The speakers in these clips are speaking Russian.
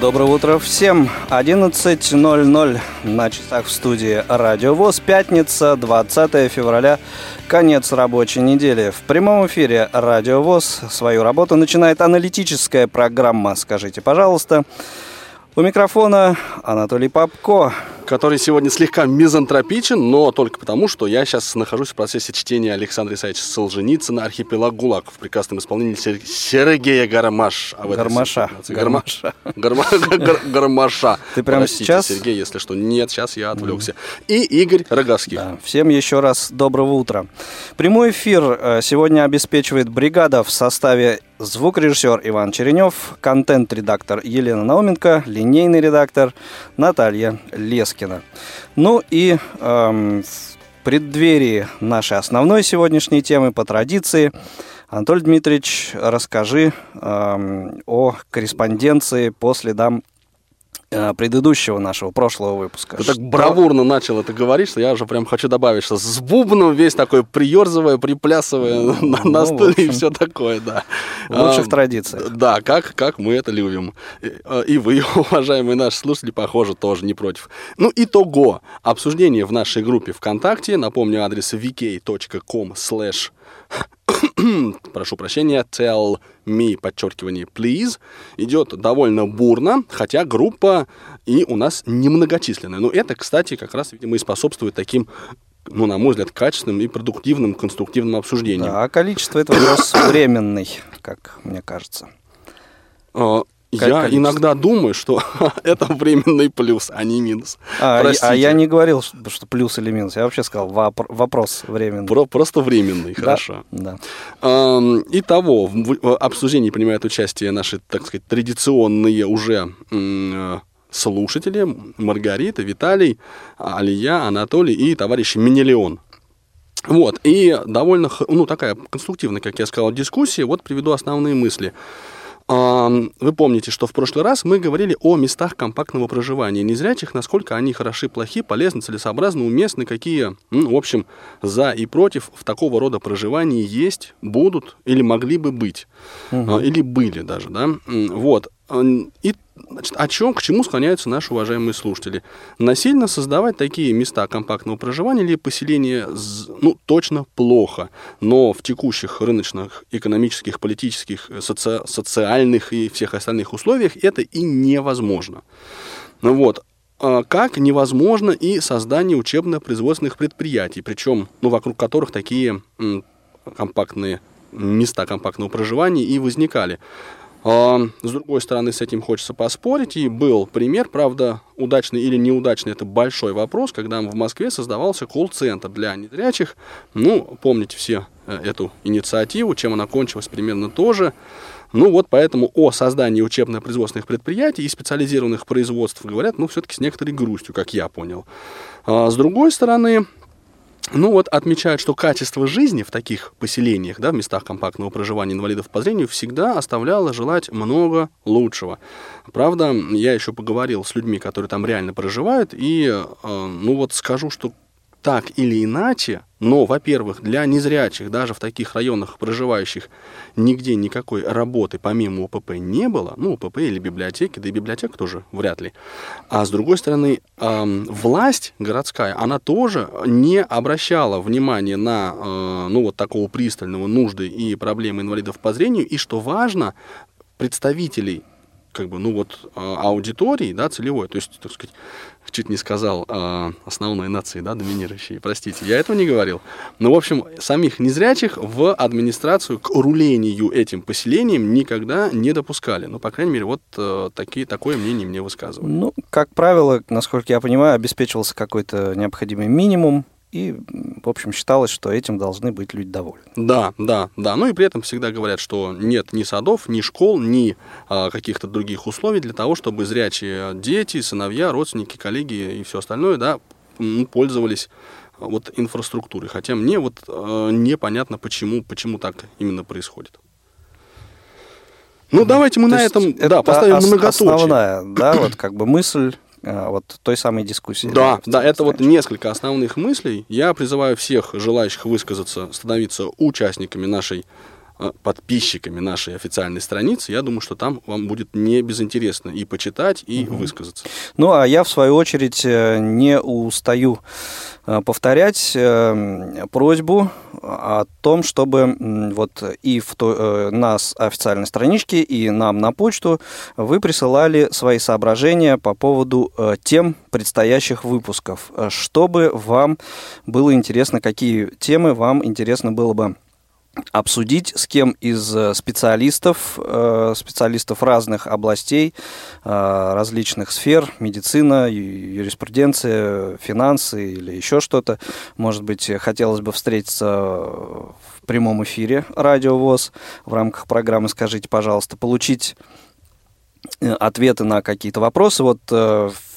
Доброе утро всем. 11.00 на часах в студии Радио ВОЗ. Пятница, 20 февраля, конец рабочей недели. В прямом эфире Радио ВОЗ свою работу начинает аналитическая программа «Скажите, пожалуйста». У микрофона Анатолий Попко который сегодня слегка мизантропичен, но только потому, что я сейчас нахожусь в процессе чтения Александра Исаевича Солженицына «Архипелаг ГУЛАГ» в прекрасном исполнении Сергея Гармаш. А Гармаша. Гармаша. Гармаша. Ты прямо сейчас? Сергей, если что. Нет, сейчас я отвлекся. И Игорь Роговских. Всем еще раз доброго утра. Прямой эфир э, сегодня обеспечивает бригада в составе звукорежиссер Иван Черенев, контент-редактор Елена Науменко, линейный редактор Наталья Лескина. Ну и эм, в преддверии нашей основной сегодняшней темы по традиции Анатолий Дмитриевич, расскажи эм, о корреспонденции по следам предыдущего нашего прошлого выпуска. Ты так бравурно начал это говорить, что я уже прям хочу добавить, что с бубном весь такой приерзывая, приплясывая ну, на, на стуле общем, и все такое, да. В лучших а, традициях. Да, как, как мы это любим. И, э, и вы, уважаемые наши слушатели, похоже, тоже не против. Ну, итого. Обсуждение в нашей группе ВКонтакте. Напомню, адрес vk.com slash прошу прощения, tell me, подчеркивание, please, идет довольно бурно, хотя группа и у нас немногочисленная. Но это, кстати, как раз, видимо, и способствует таким ну, на мой взгляд, качественным и продуктивным, конструктивным обсуждением. Да, а количество это вопрос временный, как мне кажется. Я количество. иногда думаю, что это временный плюс, а не минус. А, а я не говорил, что плюс или минус. Я вообще сказал вопрос временный. Про, просто временный, хорошо. Да. Итого, в обсуждении принимают участие наши, так сказать, традиционные уже слушатели Маргарита, Виталий, Алия, Анатолий и товарищ Менелеон. Вот, и довольно, ну, такая конструктивная, как я сказал, дискуссия. Вот приведу основные мысли. Вы помните, что в прошлый раз мы говорили о местах компактного проживания незрячих, насколько они хороши, плохи, полезны, целесообразны, уместны, какие, ну, в общем, за и против в такого рода проживании есть, будут или могли бы быть, угу. или были даже, да. Вот. И Значит, о чем, к чему склоняются наши уважаемые слушатели? Насильно создавать такие места компактного проживания или поселения, ну, точно плохо. Но в текущих рыночных, экономических, политических, соци социальных и всех остальных условиях это и невозможно. Ну вот, а как невозможно и создание учебно-производственных предприятий, причем, ну, вокруг которых такие компактные места компактного проживания и возникали. А, с другой стороны, с этим хочется поспорить. И был пример, правда, удачный или неудачный, это большой вопрос, когда в Москве создавался колл-центр для незрячих. Ну, помните все э, эту инициативу, чем она кончилась примерно тоже. Ну вот поэтому о создании учебно-производственных предприятий и специализированных производств говорят, ну, все-таки с некоторой грустью, как я понял. А с другой стороны, ну вот отмечают, что качество жизни в таких поселениях, да, в местах компактного проживания инвалидов по зрению всегда оставляло желать много лучшего. Правда, я еще поговорил с людьми, которые там реально проживают, и, э, ну вот скажу, что так или иначе, но, во-первых, для незрячих, даже в таких районах проживающих, нигде никакой работы помимо УПП не было, ну, УПП или библиотеки, да и библиотека тоже вряд ли. А с другой стороны, эм, власть городская, она тоже не обращала внимания на, э, ну, вот такого пристального нужды и проблемы инвалидов по зрению, и, что важно, представителей как бы, ну вот, а, аудитории, да, целевой, то есть, так сказать, чуть не сказал э, основной нации, да, доминирующей, простите, я этого не говорил. Но, в общем, самих незрячих в администрацию к рулению этим поселением никогда не допускали. Ну, по крайней мере, вот э, такие, такое мнение мне высказывали. Ну, как правило, насколько я понимаю, обеспечивался какой-то необходимый минимум и, в общем, считалось, что этим должны быть люди довольны. Да, да, да. Ну и при этом всегда говорят, что нет ни садов, ни школ, ни а, каких-то других условий для того, чтобы зрячие дети, сыновья, родственники, коллеги и все остальное, да, пользовались вот инфраструктурой. Хотя мне вот э, непонятно, почему, почему так именно происходит. Ну, давайте мы на этом да, поставим ос- многоточие. Основная, да, вот как бы мысль вот той самой дискуссии. Да, да, это вот несколько основных мыслей. Я призываю всех желающих высказаться, становиться участниками нашей Э, подписчиками нашей официальной страницы, я думаю, что там вам будет не безинтересно и почитать, и угу. высказаться. Ну, а я, в свою очередь, э, не устаю э, повторять просьбу о том, чтобы вот и в то, нас официальной страничке, и нам на почту вы присылали свои соображения по поводу тем предстоящих выпусков, чтобы вам было интересно, какие темы вам интересно было бы обсудить с кем из э, специалистов, э, специалистов разных областей, э, различных сфер, медицина, юриспруденция, финансы или еще что-то. Может быть, хотелось бы встретиться в прямом эфире Радио ВОЗ в рамках программы «Скажите, пожалуйста», получить ответы на какие-то вопросы. Вот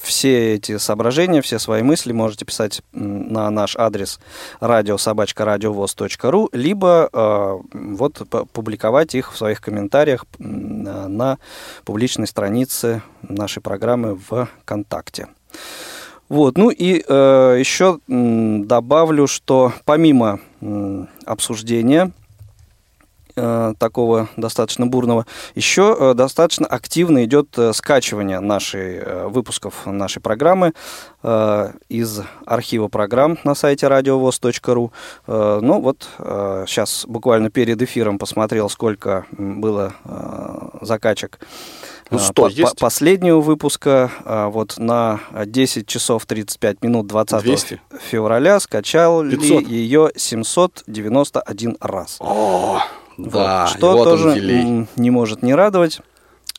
все эти соображения, все свои мысли можете писать на наш адрес радиособачка.радиовоз.ру, либо э, вот публиковать их в своих комментариях на публичной странице нашей программы в ВКонтакте. Вот, ну и э, еще добавлю, что помимо э, обсуждения Э, такого достаточно бурного, еще э, достаточно активно идет э, скачивание нашей, выпусков нашей программы из архива программ на сайте радиовоз.ру. Ну вот сейчас буквально перед эфиром посмотрел, сколько было закачек ну, 100 по, есть? По последнего выпуска вот на 10 часов 35 минут 20 200? февраля скачал 500? ее 791 раз. О! Да, вот. Что вот тоже не может не радовать.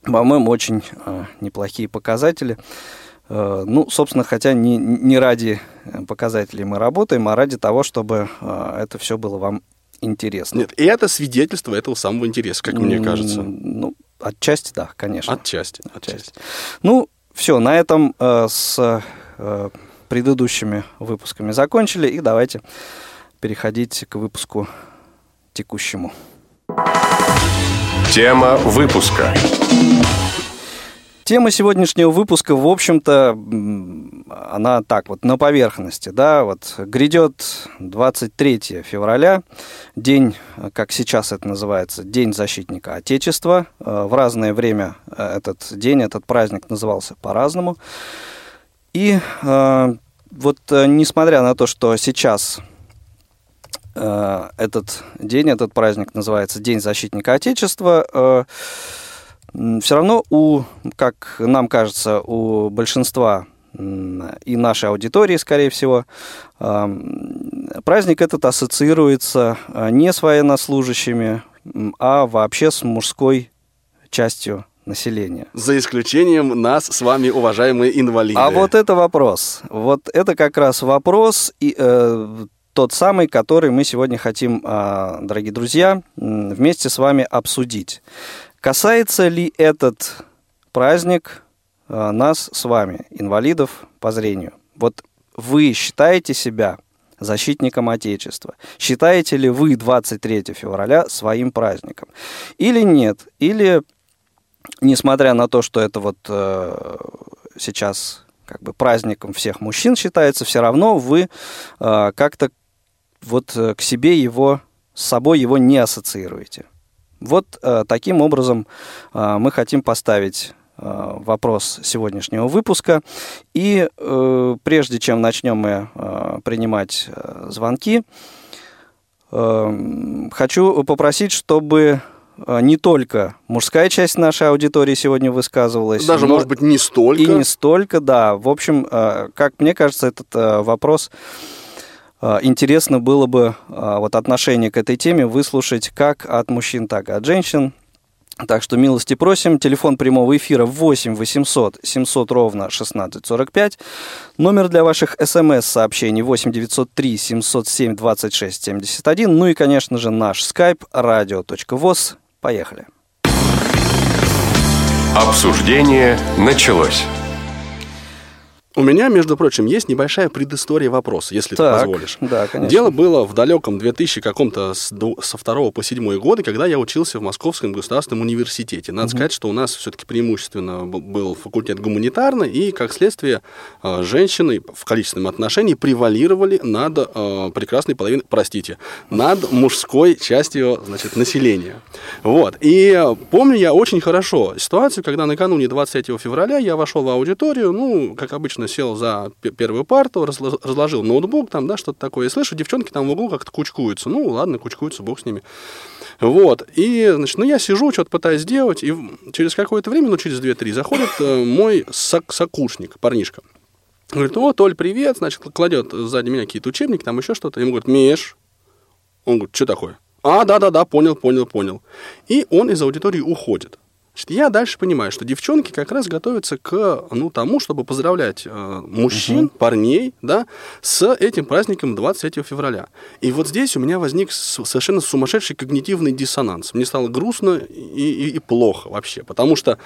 По-моему, очень э, неплохие показатели. Э, ну, собственно, хотя не, не ради показателей мы работаем, а ради того, чтобы э, это все было вам интересно. Нет, и это свидетельство этого самого интереса, как мне кажется. Ну, отчасти, да, конечно. Отчасти. Отчасти. Ну, все, на этом э, с э, предыдущими выпусками закончили, и давайте переходить к выпуску текущему. Тема выпуска. Тема сегодняшнего выпуска, в общем-то, она так вот на поверхности, да, вот грядет 23 февраля, день, как сейчас это называется, День защитника Отечества. Э, в разное время э, этот день, этот праздник назывался по-разному. И э, вот несмотря на то, что сейчас этот день, этот праздник называется День защитника Отечества, э, все равно у, как нам кажется, у большинства и нашей аудитории, скорее всего, э, праздник этот ассоциируется не с военнослужащими, а вообще с мужской частью населения. За исключением нас с вами, уважаемые инвалиды. А вот это вопрос. Вот это как раз вопрос и, э, тот самый, который мы сегодня хотим, а, дорогие друзья, вместе с вами обсудить. Касается ли этот праздник а, нас с вами, инвалидов по зрению? Вот вы считаете себя защитником Отечества? Считаете ли вы 23 февраля своим праздником? Или нет? Или, несмотря на то, что это вот э, сейчас как бы праздником всех мужчин считается, все равно вы э, как-то вот э, к себе его, с собой его не ассоциируете. Вот э, таким образом э, мы хотим поставить э, вопрос сегодняшнего выпуска. И э, прежде чем начнем мы э, принимать э, звонки, э, хочу попросить, чтобы э, не только мужская часть нашей аудитории сегодня высказывалась. Даже, может быть, не столько. И не столько, да. В общем, э, как мне кажется, этот вопрос интересно было бы а, вот отношение к этой теме выслушать как от мужчин, так и от женщин. Так что милости просим. Телефон прямого эфира 8 800 700 ровно 1645. Номер для ваших смс-сообщений 8 903 707 26 71. Ну и, конечно же, наш skype radio.voz. Поехали. Обсуждение началось. У меня, между прочим, есть небольшая предыстория вопроса, если Так, ты позволишь. да, конечно. Дело было в далеком 2000 каком-то с со второго по седьмой годы, когда я учился в Московском государственном университете. Надо сказать, что у нас все-таки преимущественно был факультет гуманитарный, и, как следствие, э, женщины в количественном отношении превалировали над э, прекрасной половиной, простите, над мужской частью, значит, населения. Вот. И помню я очень хорошо ситуацию, когда накануне 23 февраля я вошел в аудиторию, ну, как обычно, сел за первую парту, разло- разложил ноутбук, там, да, что-то такое. И слышу, девчонки там в углу как-то кучкуются. Ну, ладно, кучкуются, бог с ними. Вот. И, значит, ну, я сижу, что-то пытаюсь сделать, и через какое-то время, ну, через 2-3, заходит э, мой сок- сокурсник, парнишка. Говорит, о, Толь, привет, значит, кладет сзади меня какие-то учебники, там еще что-то. Ему говорит, Миш. Он говорит, что такое? А, да-да-да, понял, понял, понял. И он из аудитории уходит. Значит, я дальше понимаю, что девчонки как раз готовятся к ну, тому, чтобы поздравлять э, мужчин, парней, да, с этим праздником 23 февраля. И вот здесь у меня возник совершенно сумасшедший когнитивный диссонанс. Мне стало грустно и, и- и плохо вообще, потому что,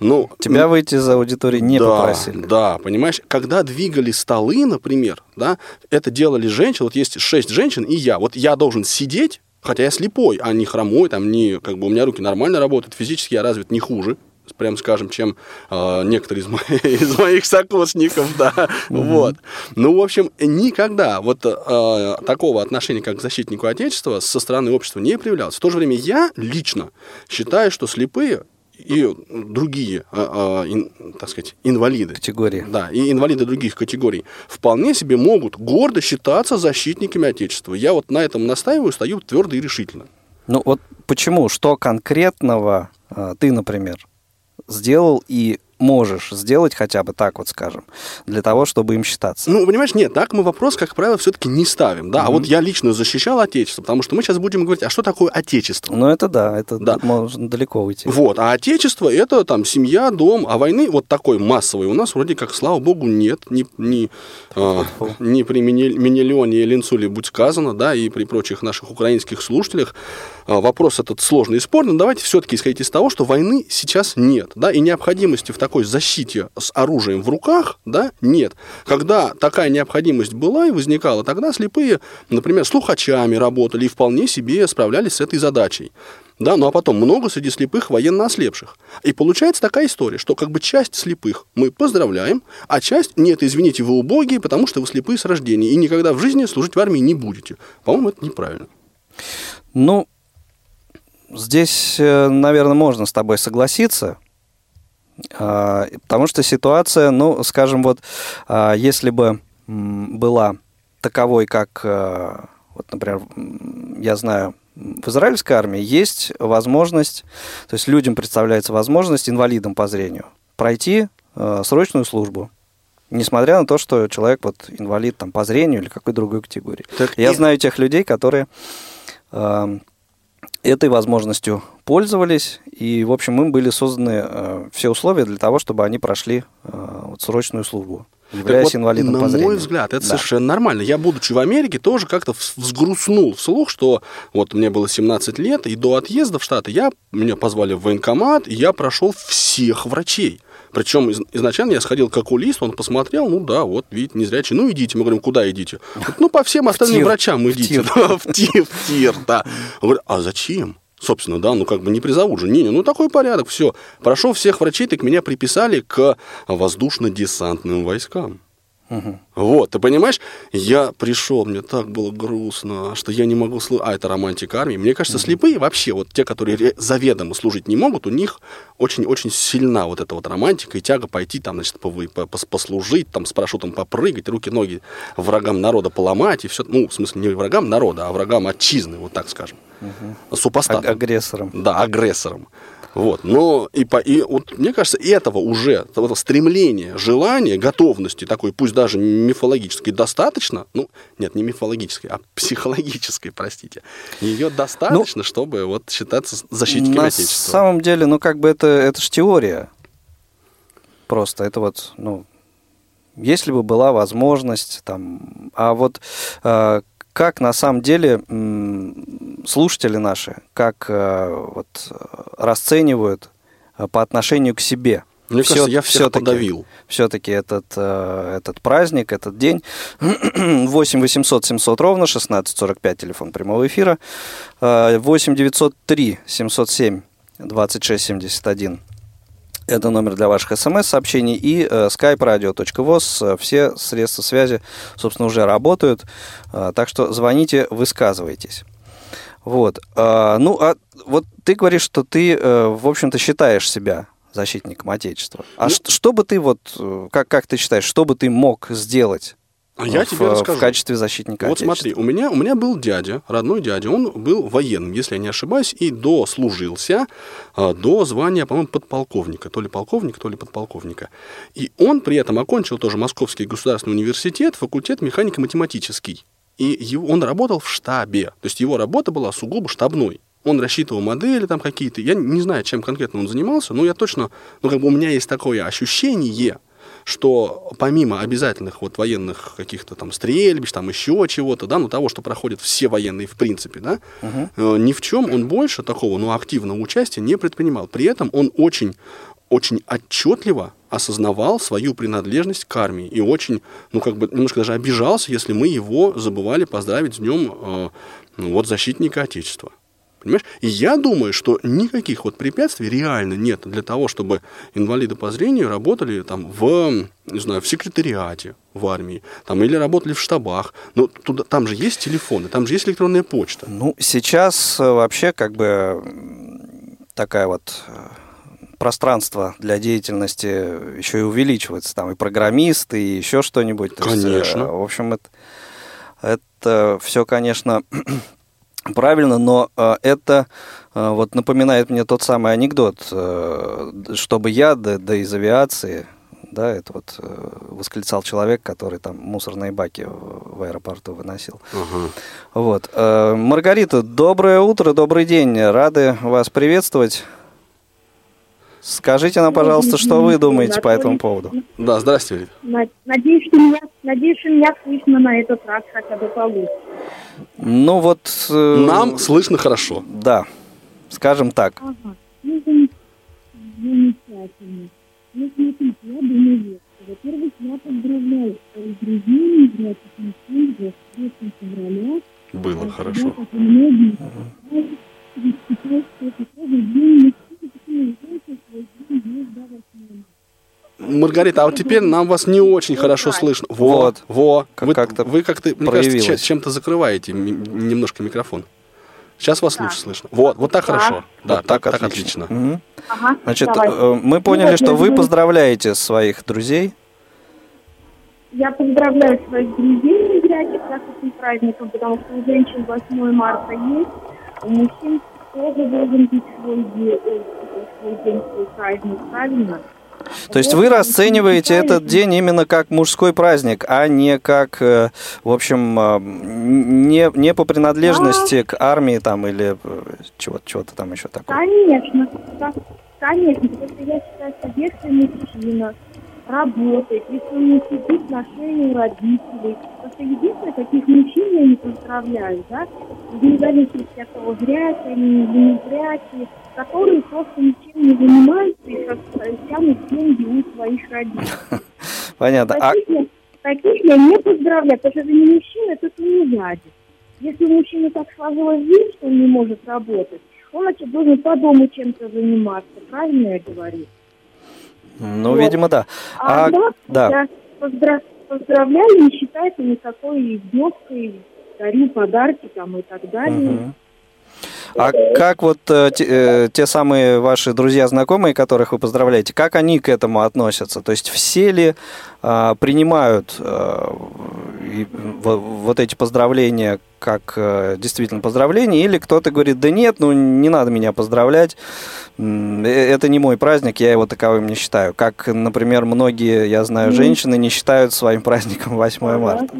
ну... Тебя выйти из аудитории не да, попросили. Да, понимаешь, когда двигали столы, например, да, это делали женщины, вот есть шесть женщин и я, вот я должен сидеть, хотя я слепой, а не хромой, там, не, как бы у меня руки нормально работают, физически я развит не хуже, прям скажем, чем э, некоторые из, моих, из моих сокурсников, да, вот. Ну, в общем, никогда вот э, такого отношения, как к защитнику Отечества, со стороны общества не проявлялось. В то же время я лично считаю, что слепые и другие, э, ин- так сказать, инвалиды, Категории. да, и инвалиды других категорий вполне себе могут гордо считаться защитниками Отечества. Я вот на этом настаиваю, стою твердо и решительно. Ну вот почему? Что конкретного а, ты, например, сделал и можешь сделать хотя бы так вот, скажем, для того, чтобы им считаться? Ну, понимаешь, нет, так мы вопрос, как правило, все-таки не ставим. Да, а вот я лично защищал Отечество, потому что мы сейчас будем говорить, а что такое Отечество? Ну это да, это Да. можно далеко уйти. Вот, а отечество это там семья, дом, а войны вот такой массовой у нас вроде как, слава богу, нет, ни, ни, а, ни при Менелионе и Ленцуле будь сказано, да, и при прочих наших украинских слушателях а, вопрос этот сложный и спорный, но давайте все-таки исходить из того, что войны сейчас нет, да, и необходимости в такой защите с оружием в руках, да, нет. Когда такая необходимость была и возникала, тогда слепые, например, слухачами работали и вполне себе справлялись с этой задачей. Да, ну а потом много среди слепых военно ослепших. И получается такая история, что как бы часть слепых мы поздравляем, а часть нет, извините, вы убогие, потому что вы слепые с рождения и никогда в жизни служить в армии не будете. По-моему, это неправильно. Ну, здесь, э, наверное, можно с тобой согласиться, потому что ситуация, ну, скажем, вот, а, если бы была таковой, как, э, вот, например, я знаю, в израильской армии есть возможность, то есть людям представляется возможность, инвалидам по зрению, пройти срочную службу, несмотря на то, что человек вот инвалид там по зрению или какой другой категории. Так Я и- знаю тех людей, которые э, этой возможностью пользовались, и, в общем, им были созданы э, все условия для того, чтобы они прошли э, вот, срочную службу, Так являясь вот, инвалидом на по зрению. мой взгляд, это Да. совершенно нормально. Я, будучи в Америке, тоже как-то взгрустнул вслух, что вот мне было 17 лет, и до отъезда в Штаты я, меня позвали в военкомат, и я прошел всех врачей. Причем из- изначально я сходил к окулисту, он посмотрел, ну да, вот, видите, незрячий, ну идите. Мы говорим, куда идите? Ну, по всем остальным тир. врачам идите. В тир, в тир, да. Он говорит, а зачем? Собственно, да, ну как бы не призовут же. Не, ну такой порядок, все. Прошел всех врачей, так меня приписали к воздушно-десантным войскам. Вот, ты понимаешь, я пришел, мне так было грустно, что я не могу слушать. А, это романтика армии. Мне кажется, слепые вообще, вот те, которые заведомо служить не могут, у них очень-очень сильна вот эта вот романтика и тяга пойти там, значит, послужить, там с парашютом попрыгать, руки-ноги врагам народа поломать и все. Ну, в смысле, не врагам народа, а врагам отчизны, вот так скажем. А- Супостатам. агрессором. Да, агрессором. Вот, но и, по, и вот мне кажется, этого уже, этого стремления, желания, готовности такой, пусть даже мифологической, достаточно, ну, нет, не мифологической, а психологической, простите, ее достаточно, ну, чтобы вот считаться защитником на Отечества. На самом деле, ну, как бы это, это же теория. Просто это вот, ну, если бы была возможность, там, а вот э, как на самом деле слушатели наши, как э, вот расценивают э, по отношению к себе. Мне Все, кажется, я всех все-таки, подавил. Все-таки этот, э, этот праздник, этот день. 8 800 700 ровно, 1645 телефон прямого эфира. 8 903 707 26 71 это номер для ваших смс-сообщений. И э, skype-radio.voz. Э, все средства связи, собственно, уже работают. Э, так что звоните, высказывайтесь. Вот. Э, ну, а вот ты говоришь, что ты, э, в общем-то, считаешь себя защитником Отечества. А ну, что, что бы ты вот, э, как, как ты считаешь, что бы ты мог сделать а я в, тебе расскажу. в качестве защитника Вот смотри, у меня, у меня был дядя, родной дядя, он был военным, если я не ошибаюсь, и дослужился а, до звания, по-моему, подполковника, то ли полковника, то ли подполковника. И он при этом окончил тоже Московский государственный университет, факультет механико-математический. И он работал в штабе, то есть его работа была сугубо штабной. Он рассчитывал модели там какие-то. Я не знаю, чем конкретно он занимался, но я точно, ну как бы у меня есть такое ощущение, что помимо обязательных вот военных каких-то там стрельбищ, там еще чего-то, да, ну того, что проходят все военные в принципе, да, угу. э, ни в чем он больше такого, ну, активного участия не предпринимал. При этом он очень очень отчетливо осознавал свою принадлежность к армии и очень, ну, как бы немножко даже обижался, если мы его забывали поздравить с днем э, ну, вот защитника Отечества. Понимаешь? И я думаю, что никаких вот препятствий реально нет для того, чтобы инвалиды по зрению работали там в, не знаю, в секретариате в армии, там, или работали в штабах. Но туда, там же есть телефоны, там же есть электронная почта. Ну, сейчас э, вообще как бы такая вот э, пространство для деятельности еще и увеличивается. Там и программисты, и еще что-нибудь. Э, конечно. Есть, в общем, это, это все, конечно, Правильно, но э, это э, вот напоминает мне тот самый анекдот, чтобы я, да, да из авиации, да, это вот восклицал человек, который там мусорные баки в, аэропорту выносил. Uh-huh. Вот. Маргарита, доброе утро, добрый день, рады вас приветствовать. Скажите нам, пожалуйста, что вы думаете по этому поводу? Да, здравствуйте. Надеюсь, что меня, надеюсь, что меня слышно на этот раз хотя бы получше. Ну вот... Э, Нам слышно хорошо. Да, скажем так. Ага. Ну, замечательно. Ну, смотрите, я думаю, во-первых, я поздравляю своих друзей, братьев мужчин, за 3 февраля. Было а хорошо. Я, как и многие, считаю, что это тоже день мужчин, Маргарита, а вот теперь нам вас не очень хорошо слышно. Вот, во. Вы как-то вы как-то, мне кажется, чем-то закрываете немножко микрофон. Сейчас вас лучше слышно. Вот, вот так хорошо. Да, так, так отлично. Значит, э, мы поняли, что вы поздравляете своих друзей. Я поздравляю своих друзей незрячих с этим праздником, потому что у женщин 8 марта есть, у мужчин тоже должен быть свой день, То есть вы расцениваете этот день именно как мужской праздник, а не как, э, в общем, э, не, не по принадлежности к армии там или э, чего-то чего там еще такое? Конечно, конечно, потому что я считаю, что если мужчина работает, если он не сидит в отношении у родителей, потому что единственное, каких мужчин я не поздравляю, да, вне зависимости от того, зрячие или не зрячие, которые просто ничем не занимаются и тянут деньги у своих родителей. Понятно. А таких, а... я, таких я не поздравляю, потому что это не мужчина, это не дядя. Если у мужчины так сложилось жизнь, что он не может работать, он, значит, должен по дому чем-то заниматься. Правильно я говорю? Ну, вот. видимо, да. А, а да, да. я поздрав... поздравляю, не считайте никакой издевкой, дарю подарки там и так далее. Угу. А как вот э, те, э, те самые ваши друзья, знакомые, которых вы поздравляете, как они к этому относятся? То есть все ли э, принимают э, и, в, вот эти поздравления как э, действительно поздравления, или кто-то говорит, да нет, ну не надо меня поздравлять, это не мой праздник, я его таковым не считаю. Как, например, многие, я знаю, женщины не считают своим праздником 8 марта.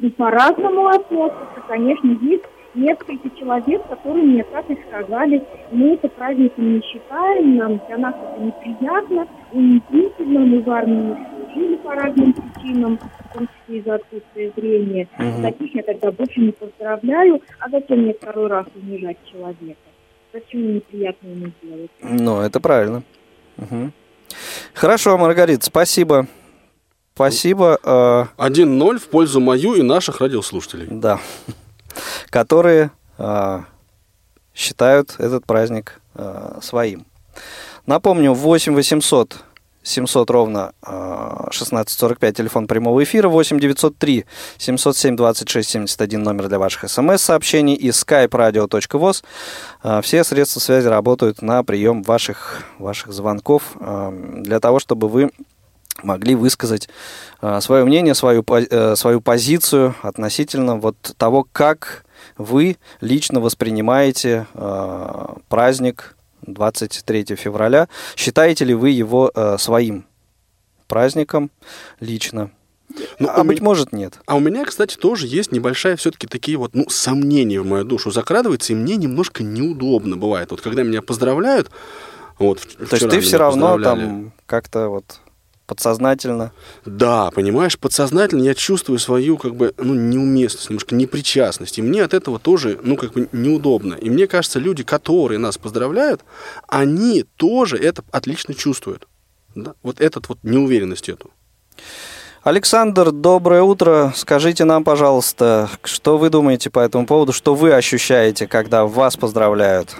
И по-разному относятся, конечно, есть несколько человек, которые мне так и сказали, мы это праздником не считаем, нам для нас это неприятно, унизительно, мы в армии не служили по разным причинам, в том числе из-за отсутствия зрения. Мгм. Таких я тогда больше не поздравляю, а зачем мне второй раз унижать человека? Зачем мне неприятно ему делать? Ну, это правильно. Мгм. Хорошо, Маргарита, спасибо. Спасибо. э, 1-0 в пользу мою и наших радиослушателей. Да. Которые а, считают этот праздник а, своим. Напомню, 8 800 700 ровно а, 1645, телефон прямого эфира, 8 903 707 26 71, номер для ваших смс-сообщений и skype radio.voz. А, Все средства связи работают на прием ваших, ваших звонков а, для того, чтобы вы могли высказать э, свое мнение, свою, э, свою позицию относительно вот того, как вы лично воспринимаете э, праздник 23 февраля. Считаете ли вы его э, своим праздником лично? Ну, а быть может, нет. А у меня, кстати, тоже есть небольшая все-таки такие вот, ну, сомнения в мою душу закрадываются, и мне немножко неудобно бывает. Вот когда меня поздравляют, вот То есть ты все равно там как-то вот подсознательно. Да, понимаешь, подсознательно я чувствую свою, как бы, ну, неуместность, немножко непричастность. И мне от этого тоже, ну, как бы, неудобно. И мне кажется, люди, которые нас поздравляют, они тоже это отлично чувствуют. Да? Вот этот вот неуверенность эту. Александр, доброе утро. Скажите нам, пожалуйста, что вы думаете по этому поводу, что вы ощущаете, когда вас поздравляют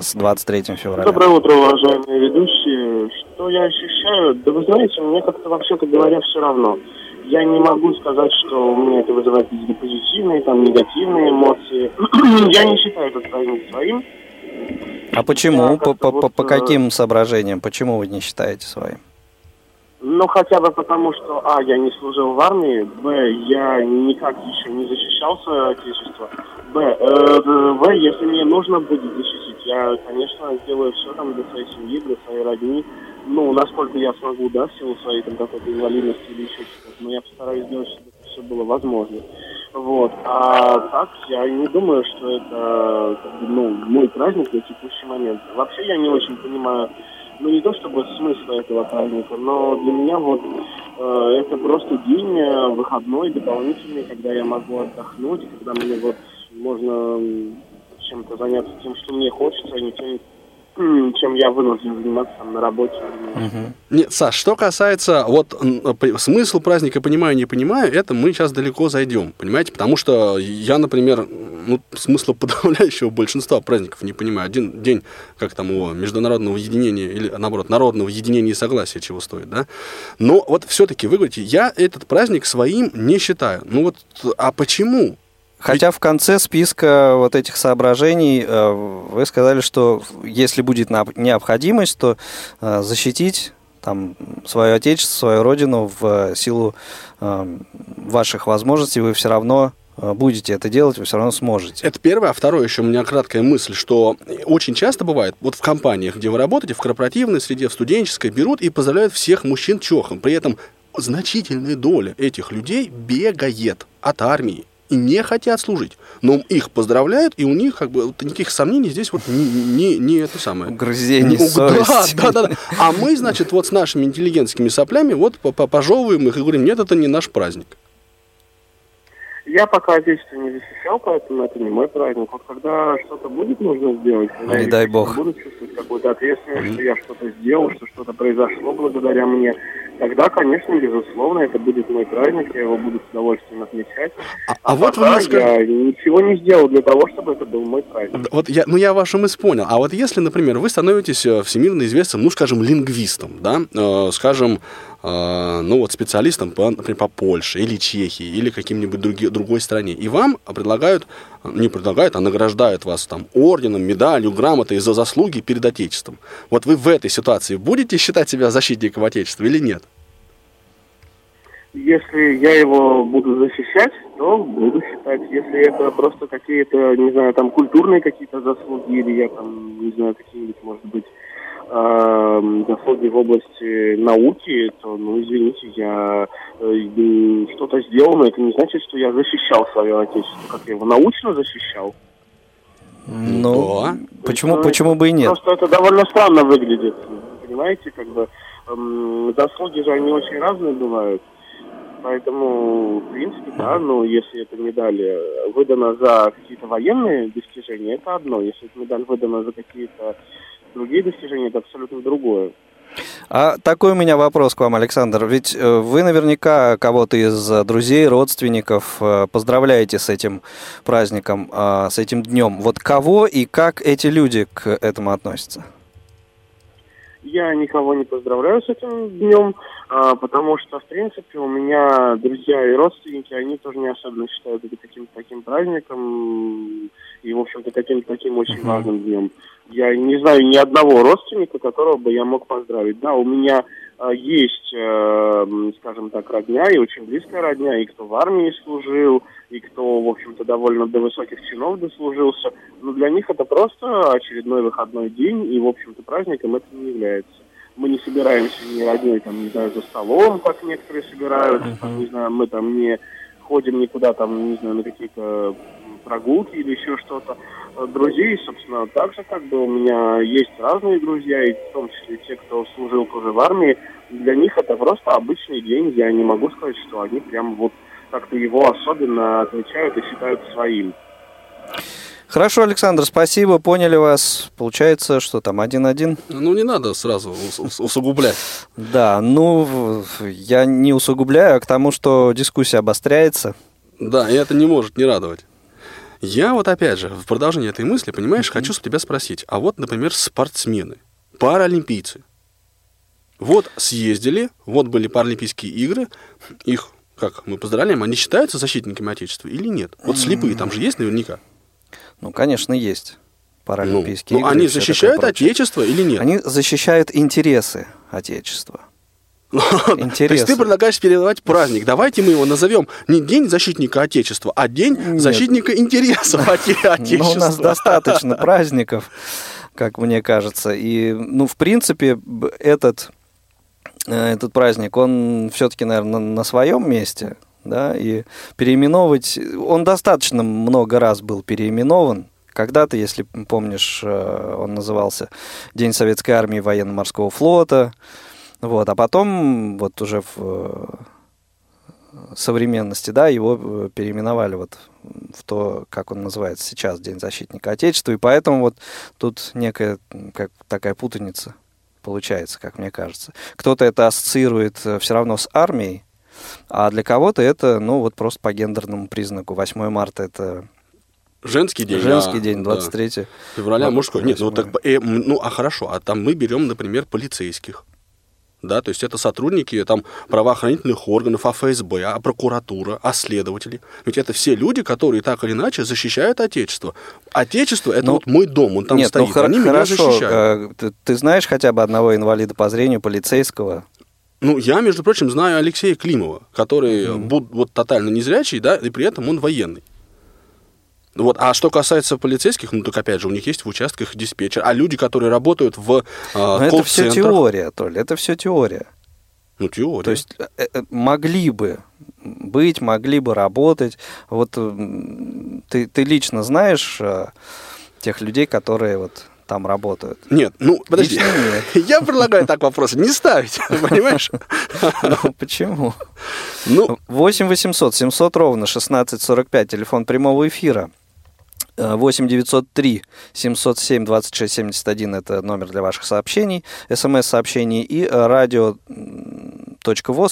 с 23 февраля? Доброе утро, уважаемые ведущие. Что я ощущаю? Да вы знаете, мне как-то вообще-то говоря все равно. Я не могу сказать, что у меня это вызывает какие-то позитивные, там, негативные эмоции. я не считаю этот праздник своим. А почему? По, как-то по- по- вот, по э, каким соображениям? Почему вы не считаете своим? Ну, хотя бы потому, что, а, я не служил в армии, б, я никак еще не защищал свое отечество, б, э, в, если мне нужно будет защитить, я, конечно, сделаю все там для своей семьи, для своей родни, ну, насколько я смогу, да, в силу своей там какой-то инвалидности или еще чего-то, но я постараюсь сделать, чтобы это все было возможно. Вот. А так, я не думаю, что это ну, мой праздник на текущий момент. Вообще я не очень понимаю, ну не то чтобы смысла этого праздника, но для меня вот э, это просто день э, выходной, дополнительный, когда я могу отдохнуть, когда мне вот можно чем-то заняться тем, что мне хочется, а не тем, чем я вынужден заниматься там, на работе. Нет, Саш, что касается вот смысл праздника понимаю, не понимаю, это мы сейчас далеко зайдем, понимаете? Потому что я, например, ну, смысла подавляющего большинства праздников не понимаю. Один день, как там его, международного единения, или наоборот, народного единения и согласия чего стоит, да? Но вот все-таки вы говорите, я этот праздник своим не считаю. Ну вот, а почему? Хотя в конце списка вот этих соображений э, вы сказали, что если будет необходимость, то э, защитить там свое отечество, свою родину в силу э, ваших возможностей вы все равно будете это делать, вы все равно сможете. Это первое. А второе, еще у меня краткая мысль, что очень часто бывает, вот в компаниях, где вы работаете, в корпоративной среде, в студенческой, берут и поздравляют всех мужчин чохом. При этом значительная доля этих людей бегает от армии не хотят служить. Но их поздравляют, и у них как бы вот никаких сомнений здесь вот не, не, не это самое. Угрызение Ну, совести. Да, да, да. А мы, значит, вот с нашими интеллигентскими соплями вот по- по- пожевываем их и говорим, нет, это не наш праздник. Я пока отечество не защищал, поэтому это не мой праздник. Вот когда что-то будет нужно сделать, Не я дай бог. буду чувствовать какую-то ответственность, что я что-то сделал, что что-то произошло благодаря мне, тогда, конечно, безусловно, это будет мой праздник, я его буду с удовольствием отмечать. А, а вот вы мне скажите... я ничего не сделал для того, чтобы это был мой праздник. Вот я, ну я вашу мысль понял. А вот если, например, вы становитесь э, всемирно известным, ну, скажем, лингвистом, да, э, скажем, ну вот специалистом, по, например, по Польше или Чехии или каким-нибудь други, другой стране. И вам предлагают, не предлагают, а награждают вас там орденом, медалью, грамотой за заслуги перед Отечеством. Вот вы в этой ситуации будете считать себя защитником Отечества или нет? Если я его буду защищать, то буду считать. Если это просто какие-то, не знаю, там культурные какие-то заслуги, или я там, не знаю, какие-нибудь, может быть, э, заслуги в области науки, то, ну, извините, я э, что-то сделал, но это не значит, что я защищал свое отечество, как я его научно защищал. Ну, да. почему, есть, почему бы и нет? Просто это довольно странно выглядит, понимаете, как бы э, заслуги же они очень разные бывают. Поэтому, в принципе, да, но если эта медаль выдана за какие-то военные достижения, это одно. Если эта медаль выдана за какие-то другие достижения, это абсолютно другое. А такой у меня вопрос к вам, Александр. Ведь э, вы наверняка кого-то из друзей, родственников э, поздравляете с этим праздником, а, с этим днем. Вот кого и как эти люди к этому относятся? Я никого не поздравляю с этим днем, а, потому что, в принципе, у меня друзья и родственники, они тоже не особенно считают это каким-то таким праздником и, в общем-то, каким-то таким очень uh-huh. важным днем. Я не знаю ни одного родственника, которого бы я мог поздравить. Да, у меня э, есть, э, скажем так, родня, и очень близкая родня, и кто в армии служил, и кто, в общем-то, довольно до высоких чинов дослужился. Но для них это просто очередной выходной день, и, в общем-то, праздником это не является. Мы не собираемся ни родней, там, не знаю, за столом, как некоторые собираются, там, не знаю, мы там не ходим никуда, там, не знаю, на какие-то прогулки или еще что-то. Друзей, собственно, также как бы у меня есть разные друзья, и в том числе те, кто служил тоже в армии. Для них это просто обычный день. Я не могу сказать, что они прям вот как-то его особенно отмечают и считают своим. Хорошо, Александр, спасибо, поняли вас. Получается, что там один-один? Ну, не надо сразу усугублять. Да, ну, я не усугубляю, а к тому, что дискуссия обостряется. Да, и это не может не радовать. Я вот опять же, в продолжении этой мысли, понимаешь, хочу с тебя спросить, а вот, например, спортсмены, паралимпийцы, вот съездили, вот были Паралимпийские игры, их, как мы поздравляем, они считаются защитниками Отечества или нет? Вот слепые там же есть наверняка. Ну, конечно, есть паралимпийские ну, игры. Ну, они защищают Отечество или нет? Они защищают интересы Отечества. Интересно. То есть ты предлагаешь передавать праздник. Давайте мы его назовем не День защитника Отечества, а День Нет. защитника интересов Отечества. Но у нас достаточно праздников, как мне кажется. И, ну, в принципе, этот, э, этот праздник, он все-таки, наверное, на своем месте. Да, и переименовывать... Он достаточно много раз был переименован, когда-то, если помнишь, э, он назывался День Советской Армии Военно-Морского флота. Вот, а потом вот уже в э, современности, да, его э, переименовали вот в то, как он называется сейчас, День защитника Отечества, и поэтому вот тут некая как такая путаница получается, как мне кажется. Кто-то это ассоциирует э, все равно с армией, а для кого-то это, ну, вот просто по гендерному признаку. 8 марта это Женский день. Женский да, день, 23 да. февраля, мужской. Нет, ну так, э, ну а хорошо, а там мы берем, например, полицейских да, то есть это сотрудники там, правоохранительных органов, а ФСБ, а прокуратура, а следователи. Ведь это все люди, которые так или иначе защищают Отечество. Отечество – это ну, вот мой дом, он там нет, ну, стоит, ну, они хорошо, меня защищают. Э, ты, ты знаешь хотя бы одного инвалида по зрению, полицейского? Ну, я, между прочим, знаю Алексея Климова, который mm-hmm. вот тотально незрячий, да, и при этом он военный. Вот. А что касается полицейских, ну так опять же, у них есть в участках диспетчер. А люди, которые работают в э, Это все теория, Толь, это все теория. Ну, теория. То есть э, э, могли бы быть, могли бы работать. Вот ты, ты лично знаешь тех людей, которые вот там работают? Нет, ну подожди. Нет. Я предлагаю так вопросы не ставить, понимаешь? Ну, почему? Ну, 8 800 700 ровно 1645, телефон прямого эфира. 8 903 707 26 71 это номер для ваших сообщений, смс-сообщений и радио.воз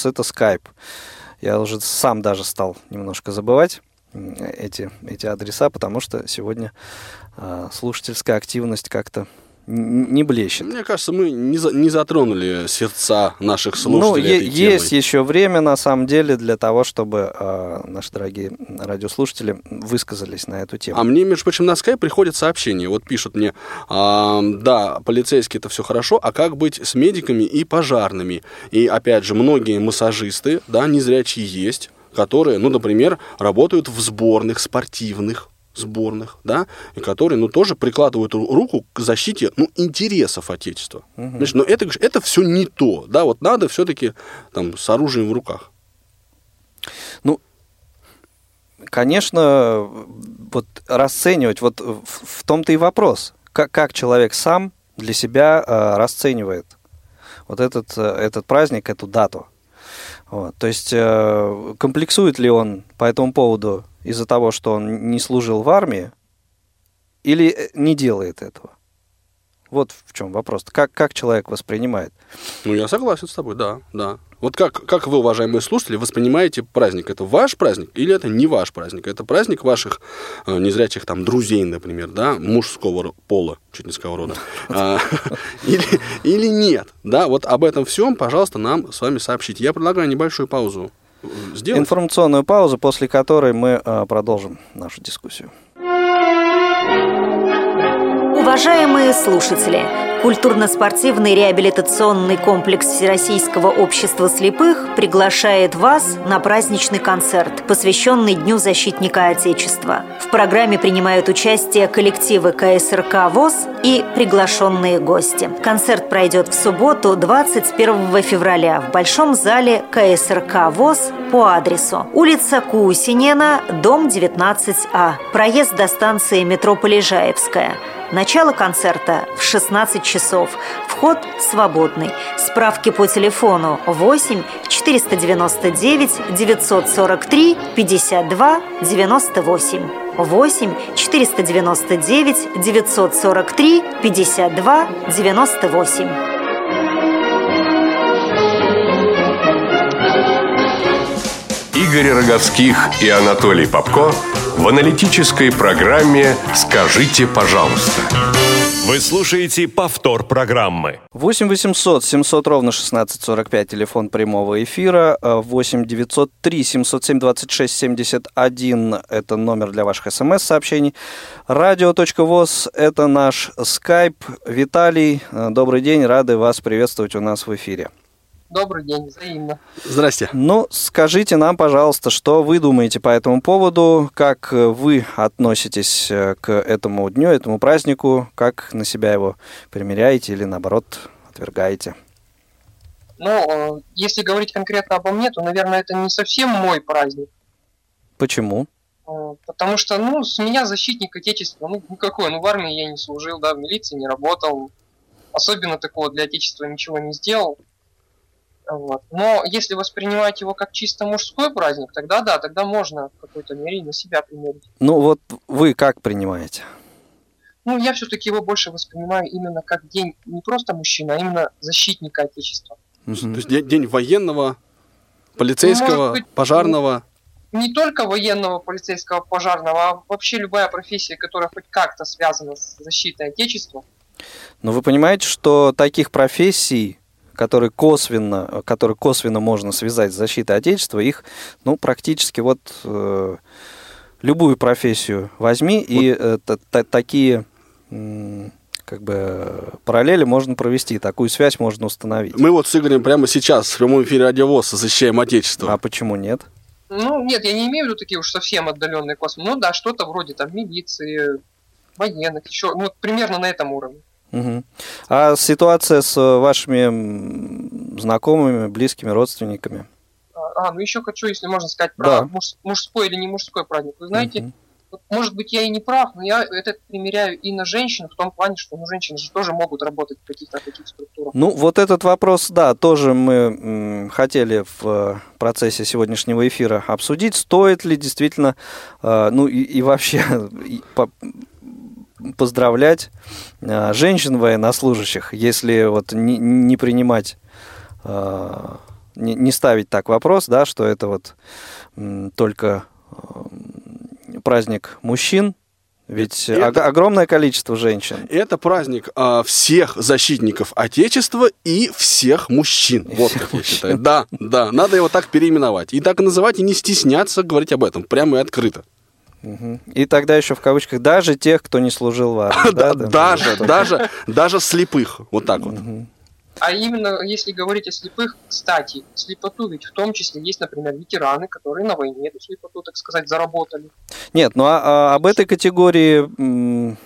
это скайп. Я уже сам даже стал немножко забывать эти, эти адреса, потому что сегодня э, слушательская активность как-то не блещет. Мне кажется, мы не, за, не затронули сердца наших слушателей. Ну, этой есть темой. еще время, на самом деле, для того, чтобы э, наши дорогие радиослушатели высказались на эту тему. А мне, между прочим, на скайп приходят сообщения. Вот пишут мне, э, да, полицейские это все хорошо, а как быть с медиками и пожарными? И, опять же, многие массажисты, да, незрячие есть, которые, ну, например, работают в сборных спортивных сборных, да, и которые, ну, тоже прикладывают руку к защите, ну, интересов Отечества. Угу. Значит, но это, это все не то, да, вот надо все-таки там с оружием в руках. Ну, конечно, вот расценивать, вот в, в том-то и вопрос, как, как человек сам для себя э, расценивает вот этот, э, этот праздник, эту дату. Вот, то есть э, комплексует ли он по этому поводу из-за того, что он не служил в армии, или э, не делает этого? Вот в чем вопрос. Как, как человек воспринимает? Ну, я согласен с тобой, да, да. Вот как, как вы, уважаемые слушатели, воспринимаете праздник? Это ваш праздник или это не ваш праздник? Это праздник ваших э, незрячих там друзей, например, да, мужского пола, чуть не сказал рода. А, или, или нет, да? Вот об этом всем, пожалуйста, нам с вами сообщите. Я предлагаю небольшую паузу сделать. Информационную паузу, после которой мы э, продолжим нашу дискуссию. Уважаемые слушатели, культурно-спортивный реабилитационный комплекс Всероссийского общества слепых приглашает вас на праздничный концерт, посвященный Дню защитника Отечества. В программе принимают участие коллективы КСРК ВОЗ и приглашенные гости. Концерт пройдет в субботу 21 февраля в Большом зале КСРК ВОЗ по адресу улица Кусинена, дом 19А, проезд до станции метро Полежаевская – Начало концерта в 16 часов. Вход свободный. Справки по телефону 8 499 943 52 98. 8 499 943 52 98. Игорь Роговских и Анатолий Попко в аналитической программе «Скажите, пожалуйста». Вы слушаете повтор программы. 8 800 700 ровно 1645, телефон прямого эфира. 8 903 707 26 71, это номер для ваших смс-сообщений. Радио.воз, это наш скайп. Виталий, э, добрый день, рады вас приветствовать у нас в эфире. Добрый день, взаимно. Здрасте. Ну, скажите нам, пожалуйста, что вы думаете по этому поводу, как вы относитесь э, к этому дню, этому празднику, как на себя его примеряете или, наоборот, отвергаете? Ну, э, если говорить конкретно обо мне, то, наверное, это не совсем мой праздник. Почему? Э, потому что, ну, с меня защитник Отечества, ну, какой, ну, в армии я не служил, да, в милиции не работал, особенно такого для Отечества ничего не сделал. Вот. Но если воспринимать его как чисто мужской праздник, тогда да, тогда можно в какой-то мере на себя примерить. Ну вот вы как принимаете? Ну, я все-таки его больше воспринимаю именно как день не просто мужчины, а именно защитника Отечества. Mm-hmm. То есть день, день военного, полицейского, ну, быть, пожарного? Не, не только военного, полицейского, пожарного, а вообще любая профессия, которая хоть как-то связана с защитой Отечества. Но вы понимаете, что таких профессий которые косвенно, которые косвенно можно связать с защитой Отечества, их, ну, практически вот э, любую профессию возьми, вот. и э, такие э, как бы параллели можно провести, такую связь можно установить. Мы вот с Игорем прямо сейчас в прямом эфире Радиовоз защищаем Отечество. А почему нет? Ну, нет, я не имею в виду такие уж совсем отдаленные космос. Ну да, что-то вроде там милиции, военных, еще, ну, примерно на этом уровне. Угу. А ситуация с вашими знакомыми, близкими, родственниками? А, ну еще хочу, если можно сказать, про да. муж, мужской или не мужской праздник. Вы знаете, угу. вот, может быть, я и не прав, но я это примеряю и на женщин, в том плане, что ну, женщины же тоже могут работать в каких-то таких структурах. Ну, вот этот вопрос, да, тоже мы хотели в э, процессе сегодняшнего эфира обсудить. Стоит ли действительно, э, ну и, и вообще и, по, поздравлять а, женщин военнослужащих, если вот не, не принимать, а, не, ставить так вопрос, да, что это вот только праздник мужчин, Ведь Это- ог- огромное количество женщин. Это праздник а, всех защитников Отечества и всех мужчин. И вот всех как я мужчин. считаю. Да, да, надо его так переименовать. И так называть, и не стесняться говорить об этом, прямо и открыто. И тогда еще в кавычках даже тех, кто не служил в армии. Да, да, да? даже, даже, даже слепых. Вот так вот. А именно, если говорить о слепых, кстати, слепоту ведь в том числе есть, например, ветераны, которые на войне эту слепоту, так сказать, заработали. Нет, ну а, а об этой категории м,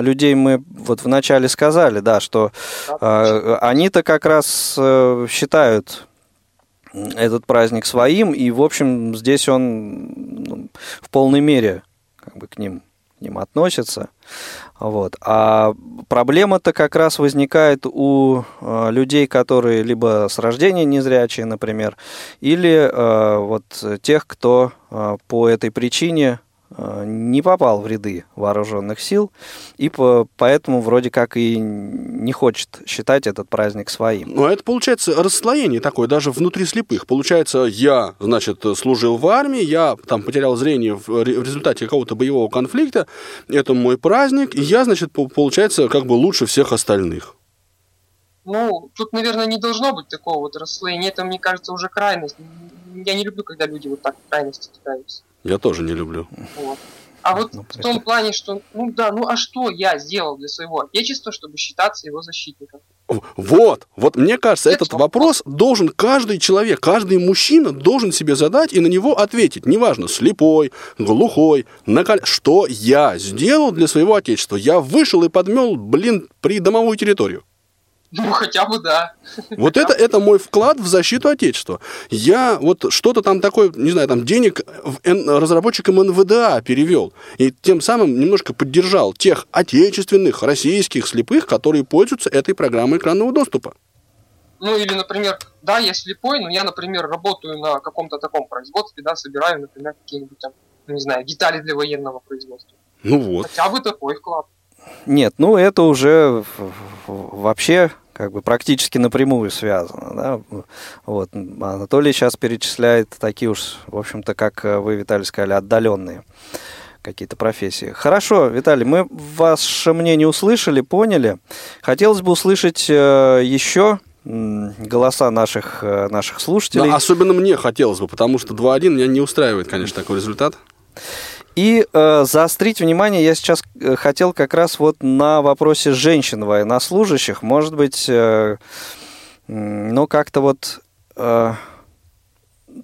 людей мы вот вначале сказали, да, что а, они-то как раз э, считают этот праздник своим, и, в общем, здесь он ну, в полной мере как бы к ним, к ним относится. Вот. А проблема-то как раз возникает у э, людей, которые либо с рождения незрячие, например, или э, вот тех, кто э, по этой причине не попал в ряды вооруженных сил, и по- поэтому вроде как и не хочет считать этот праздник своим. Но это получается расслоение такое, даже внутри слепых. Получается, я, значит, служил в армии, я там потерял зрение в в результате какого-то боевого конфликта, это мой праздник, и я, значит, по- получается, как бы лучше всех остальных. Ну, тут, наверное, не должно быть такого вот расслоения. Это, мне кажется, уже крайность. Я не люблю, когда люди вот так в крайности кидаются. Я тоже не люблю. Вот. А вот Ну, в том плане, что, ну да, ну а что я сделал для своего отечества, чтобы считаться его защитником? Вот, вот мне кажется, Это этот вопрос должен каждый человек, каждый мужчина должен себе задать и на него ответить. Неважно, слепой, глухой, наколь... что я сделал для своего отечества. Я вышел и подмел, блин, придомовую территорию. Ну, хотя бы да. Вот это, это мой вклад в защиту Отечества. Я вот что-то там такое, не знаю, там денег в Н- разработчикам НВДА перевел. И тем самым немножко поддержал тех отечественных, российских слепых, которые пользуются этой программой экранного доступа. Ну, или, например, да, я слепой, но я, например, работаю на каком-то таком производстве, да, собираю, например, какие-нибудь там, ну, не знаю, детали для военного производства. Ну вот. Хотя бы такой вклад. Нет, ну это уже вообще как бы практически напрямую связано. Да? Вот. Анатолий сейчас перечисляет такие уж, в общем-то, как э, вы, Виталий, сказали, отдаленные какие-то профессии. Хорошо, Виталий, мы ваше мнение услышали, поняли. Хотелось бы услышать э, еще голоса наших, э, наших слушателей. Да, особенно мне хотелось бы, потому что 2-1 меня не устраивает, конечно, такой результат. И э, заострить внимание я сейчас э, хотел как раз вот на вопросе женщин военнослужащих. Может быть, э, ну как-то вот э,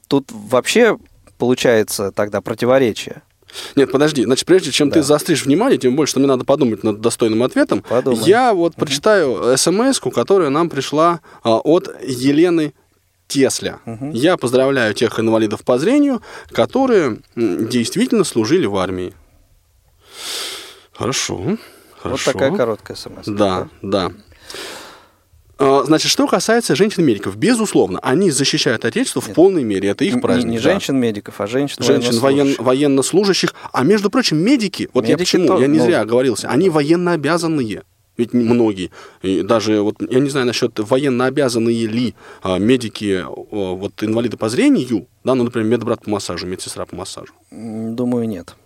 тут вообще получается тогда противоречие. Нет, подожди. Значит, прежде чем Да. ты заостришь внимание, тем больше, что мне надо подумать над достойным ответом, Подумай. я вот прочитаю смс которая нам пришла а, от Елены Тесля. Мгм. Я поздравляю тех инвалидов по зрению, которые действительно служили в армии. Хорошо. Хорошо. Вот такая короткая смс. Да, да. А, Значит, что касается женщин-медиков, безусловно, они защищают Отечество в Нет. полной мере. Это их праздник. Не, да. женщин-медиков, а женщин женщин воен, военнослужащих. А между прочим, медики, вот я Медики почему, тоже, я не ну, зря оговорился, они военно обязанные. Ведь многие, и даже вот, я не знаю насчет военно обязанные ли а, медики, о, вот инвалиды по зрению, да, ну, например, медбрат по массажу, медсестра по массажу. Думаю, нет.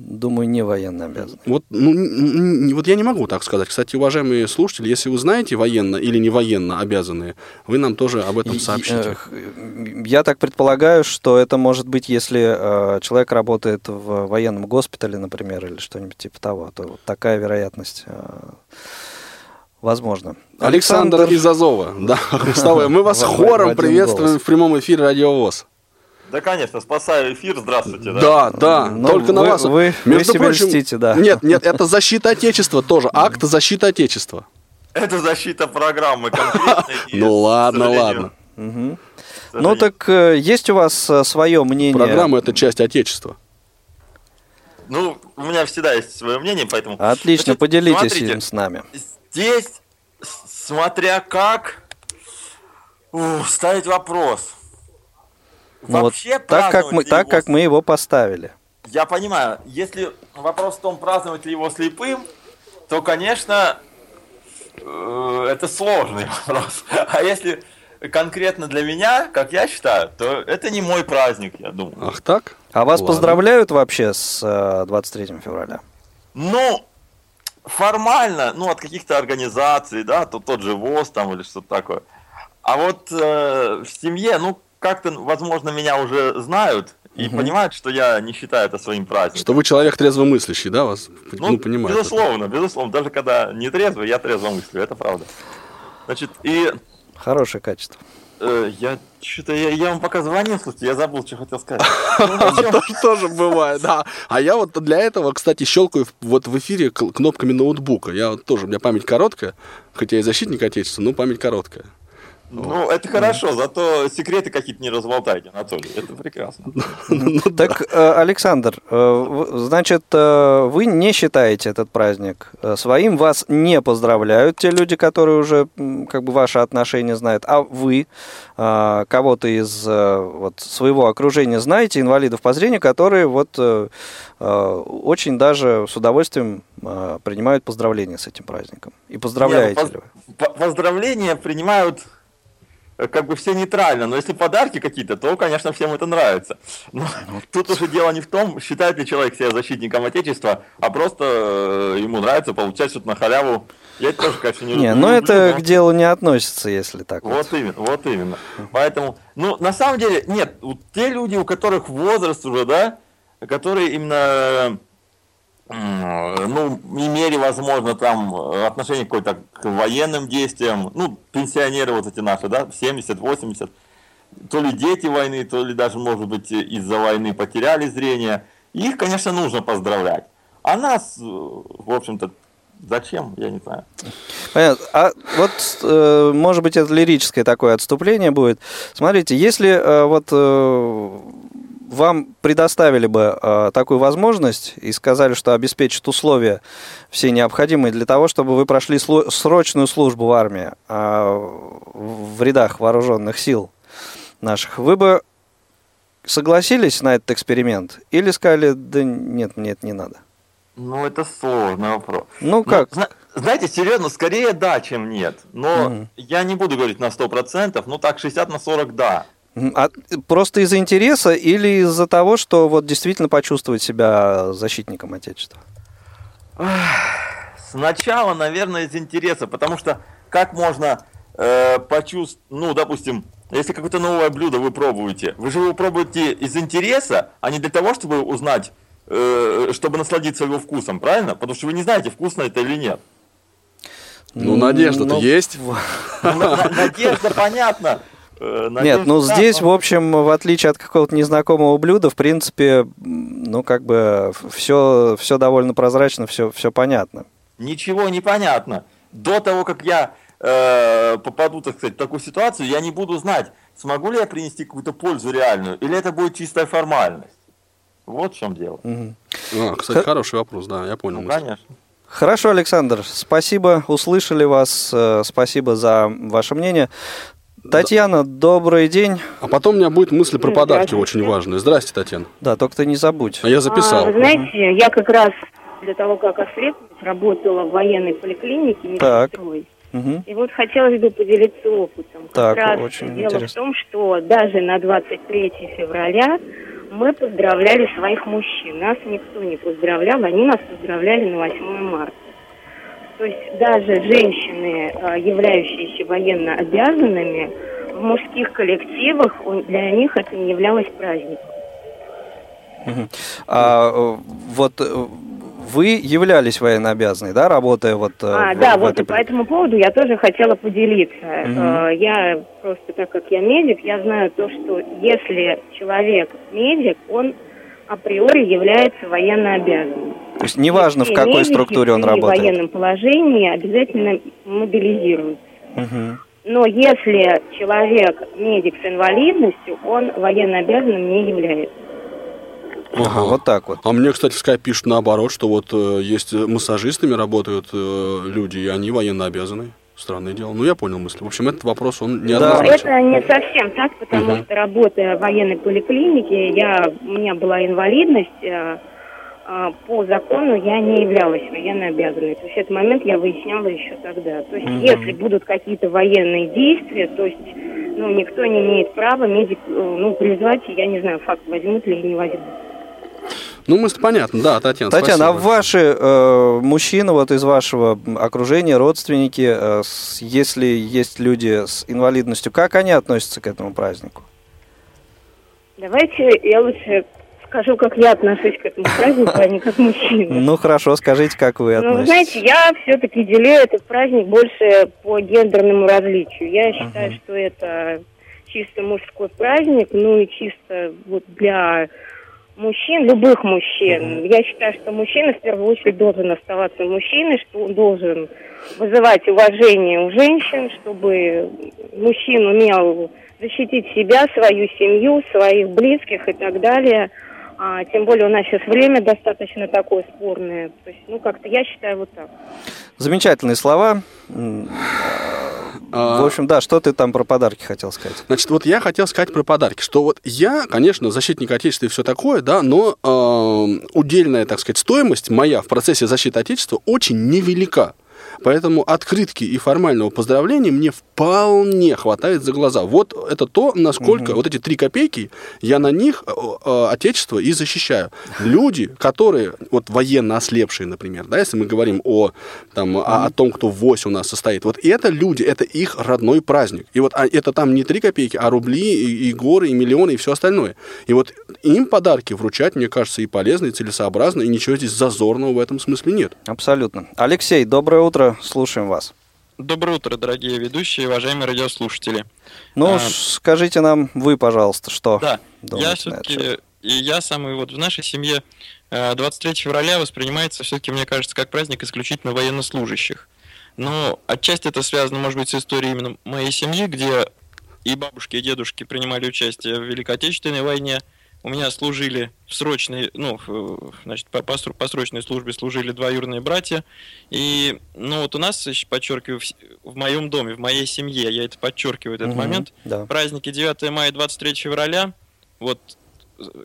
Думаю, не военно обязаны. Вот, ну, вот я не могу так сказать. Кстати, уважаемые слушатели, если вы знаете военно или не военно обязанные, вы нам тоже об этом сообщите. э, Я так предполагаю, что это может быть, если э, человек работает в военном госпитале, например, или что-нибудь типа того, то вот такая вероятность э, возможна. Александр, из Азова. Да, мы вас хором приветствуем голос. в прямом эфире Радиовоз. Да, конечно, спасаю эфир, здравствуйте. Да. Да, да, только на вы- вас. вы- вы себя льстите, да. Нет, нет, это защита Отечества тоже, акт защиты Отечества. Это защита программы конкретной. Ну ладно, ладно. Ну так э, есть у вас э, свое мнение? Программа это часть Отечества. Ну, у меня всегда есть свое мнение, поэтому... Отлично, Значит, поделитесь смотрите, им с нами. Здесь, смотря как ух, ставить вопрос. Ну вот Вообще так как, мы, ли так его как мы его поставили. Я понимаю, если вопрос в том, праздновать ли его слепым, то, конечно, э, это сложный вопрос. А если конкретно для меня, как я считаю, то это не мой праздник, я думаю. Ах так? А вас Ладно. поздравляют вообще с э, 23 февраля? Ну, формально, ну, от каких-то организаций, да, то тот же ВОЗ там или что-то такое. А вот э, в семье, ну, как-то, возможно, меня уже знают и понимают, что я не считаю это своим праздником. Что вы человек трезвомыслящий, да, вас? Ну, понимаю. безусловно, безусловно. Даже когда не трезвый, я трезво мыслю, это правда. Значит, и Хорошее качество. э, я что-то, я, я вам пока звонил, слушайте, я забыл, что хотел сказать. Ну, Тоже, бывает, да. А я вот для этого, кстати, щелкаю в- вот в эфире кнопками ноутбука. Я тоже, у меня память короткая, хотя я и защитник Отечества, но память короткая. Ну, это хорошо, зато секреты какие-то не разболтайте, Анатолий. Это прекрасно. Ну. Так, э, Александр, э, значит, э, вы не считаете этот праздник своим, вас не поздравляют те люди, которые уже как бы ваши отношения знают, а вы кого-то из вот, своего окружения знаете, инвалидов по зрению, которые вот очень даже с удовольствием принимают поздравления с этим праздником. И поздравляете Не, ну, ли вы? По- Поздравления принимают как бы все нейтрально, но если подарки какие-то, то, конечно, всем это нравится. Но тут уже дело не в том, считает ли человек себя защитником Отечества, а просто э, ему нравится получать что-то на халяву. Я это тоже, конечно, не Не, люблю, но это но- к делу не относится, если так. вот. Вот именно, вот именно. Поэтому, ну, на самом деле, нет, вот те люди, у которых возраст уже, да, которые именно, ну, имели, возможно, там э, отношение какое-то к военным действиям, ну, пенсионеры вот эти наши, да, 70-80, то ли дети войны, то ли даже, может быть, из-за войны потеряли зрение, их, конечно, нужно поздравлять. А нас, э, в общем-то, зачем, я не знаю. Понятно. А вот, э, может быть, это лирическое такое отступление будет. Смотрите, если вот вам предоставили бы э, такую возможность и сказали, что обеспечат условия все необходимые для того, чтобы вы прошли сло- срочную службу в армии а, в рядах вооруженных сил наших, вы бы согласились на этот эксперимент или сказали, да нет, мне это не надо? Ну, это сложный вопрос. Ну как? зна- знаете, серьезно, скорее да, чем нет. Но Мгм. я не буду говорить на 100%, ну так 60 на 40 да. А просто из-за интереса или из-за того, что вот действительно почувствовать себя защитником Отечества? Сначала, наверное, из интереса, потому что как можно почувствовать, ну, допустим, если какое-то новое блюдо вы пробуете, вы же его пробуете из интереса, а не для того, чтобы узнать, э, чтобы насладиться его вкусом, правильно? Потому что вы не знаете, вкусно это или нет. Ну, надежда-то Ну, есть. Ну, на- на- Надежда, понятно. Э, Нет, надежда, ну да, здесь, в но- общем, в отличие от какого-то незнакомого блюда, в принципе, ну как бы все, все довольно прозрачно, все, все понятно. ничего не понятно. До того, как я э, попаду, так сказать, в такую ситуацию, я не буду знать, смогу ли я принести какую-то пользу реальную, или это будет чистая формальность. Вот в чем дело. Мгм. А, кстати, хороший вопрос, да, я понял. Ну, мысль. конечно. Хорошо, Александр, спасибо, услышали вас, э, спасибо за ваше мнение. Татьяна, добрый день. А потом у меня будет мысль про подарки очень важная. Здрасте, Татьяна. Да, только ты не забудь. А я записал. А, знаете, я как раз для того, как ослепнуть, работала в военной поликлинике Так. медсестрой. Мгм. И вот хотелось бы поделиться опытом. Как Так, раз очень дело интересно. в том, что даже на 23 февраля мы поздравляли своих мужчин. Нас никто не поздравлял, они нас поздравляли на 8 марта. То есть даже женщины, а, являющиеся военно обязанными, в мужских коллективах для них это не являлось праздником. А э, вот э, вы являлись военнообязанной, да, работая вот э, А, в- да, в вот этой и по этому поводу я тоже хотела поделиться. Э, Я просто, так как я медик, я знаю то, что если человек медик, он априори является военно обязанным. То есть неважно, в Все какой медики структуре он работает. военном положении обязательно мобилизируются. Мгм. Но если человек медик с инвалидностью, он военно обязанным не является. Ага, вот так вот. А мне, кстати, в Skype пишут наоборот, что вот э, есть э, массажистами работают э, люди, и они военно обязаны. Странное дело. Ну, я понял мысль. В общем, этот вопрос, он Но неоднозначен. это не совсем так, потому Мгм. что работая в военной поликлинике, я, у меня была инвалидность, э, э, по закону я не являлась военно обязанной. То есть этот момент я выясняла еще тогда. То есть Мгм. если будут какие-то военные действия, то есть ну, никто не имеет права медик, э, ну, призвать, я не знаю, факт возьмут ли или не возьмут. Ну, мы понятно, да, Татьяна. Татьяна, а спасибо. ваши э, мужчины вот из вашего окружения, родственники, э, с- если есть люди с инвалидностью, как они относятся к этому празднику? Давайте я лучше скажу, как я отношусь к этому празднику, а не как мужчина. Ну хорошо, скажите, как вы Ну, вы относитесь. знаете, я все-таки делю этот праздник больше по гендерному различию. Я считаю, что это чисто мужской праздник, ну и чисто вот для мужчин, любых мужчин. Я считаю, что мужчина в первую очередь должен оставаться мужчиной, что он должен вызывать уважение у женщин, чтобы мужчина умел защитить себя, свою семью, своих близких и так далее. А, тем более у нас сейчас время достаточно такое спорное. То есть, ну, как-то я считаю вот так. Замечательные слова. А, В общем, да, что ты там про подарки хотел сказать? Значит, вот я хотел сказать про подарки, что вот я, конечно, защитник Отечества и все такое, да, но э, удельная, так сказать, стоимость моя в процессе защиты Отечества очень невелика. Поэтому открытки и формального поздравления мне вполне хватает за глаза. Вот это то, насколько вот эти три копейки, я на них э, э, Отечество и защищаю. Люди, которые, вот военно ослепшие, например, да, если мы говорим о, там, о, о том, кто в ВОСе у нас состоит, вот это люди, это их родной праздник. И вот а, это там не три копейки, а рубли, и, и горы, и миллионы, и все остальное. И вот им подарки вручать, мне кажется, и полезно, и целесообразно, и ничего здесь зазорного в этом смысле нет. Абсолютно. Алексей, доброе утро, слушаем вас. Доброе утро, дорогие ведущие, уважаемые радиослушатели. Ну, А, скажите нам вы, пожалуйста, что Да, я все-таки, и я самый вот в нашей семье э, 23 февраля воспринимается все-таки, мне кажется, как праздник исключительно военнослужащих. Но отчасти это связано, может быть, с историей именно моей семьи, где и бабушки, и дедушки принимали участие в Великой Отечественной войне. У меня служили в срочной, ну, значит, по, по по срочной службе служили двоюродные братья. И, ну, вот у нас, подчеркиваю, в, в моем доме, в моей семье, я это подчеркиваю, этот Мгм, момент, да. праздники 9 мая и 23 февраля, вот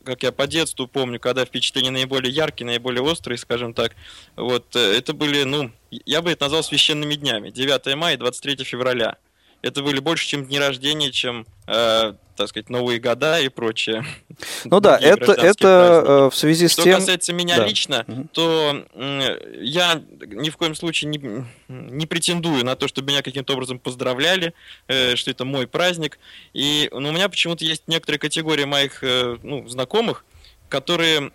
как я по детству помню, когда впечатления наиболее яркие, наиболее острые, скажем так, вот э, это были, ну, я бы это назвал священными днями, 9 мая и 23 февраля. Это были больше, чем дни рождения, чем, э, так сказать, Новые года и прочее. Ну да, это, это праздники. э, в связи с Что тем... касается меня Да. лично, то м, я ни в коем случае не, не претендую на то, чтобы меня каким-то образом поздравляли, э, что это мой праздник. И ну, у меня почему-то есть некоторые категории моих э, ну, знакомых, которые...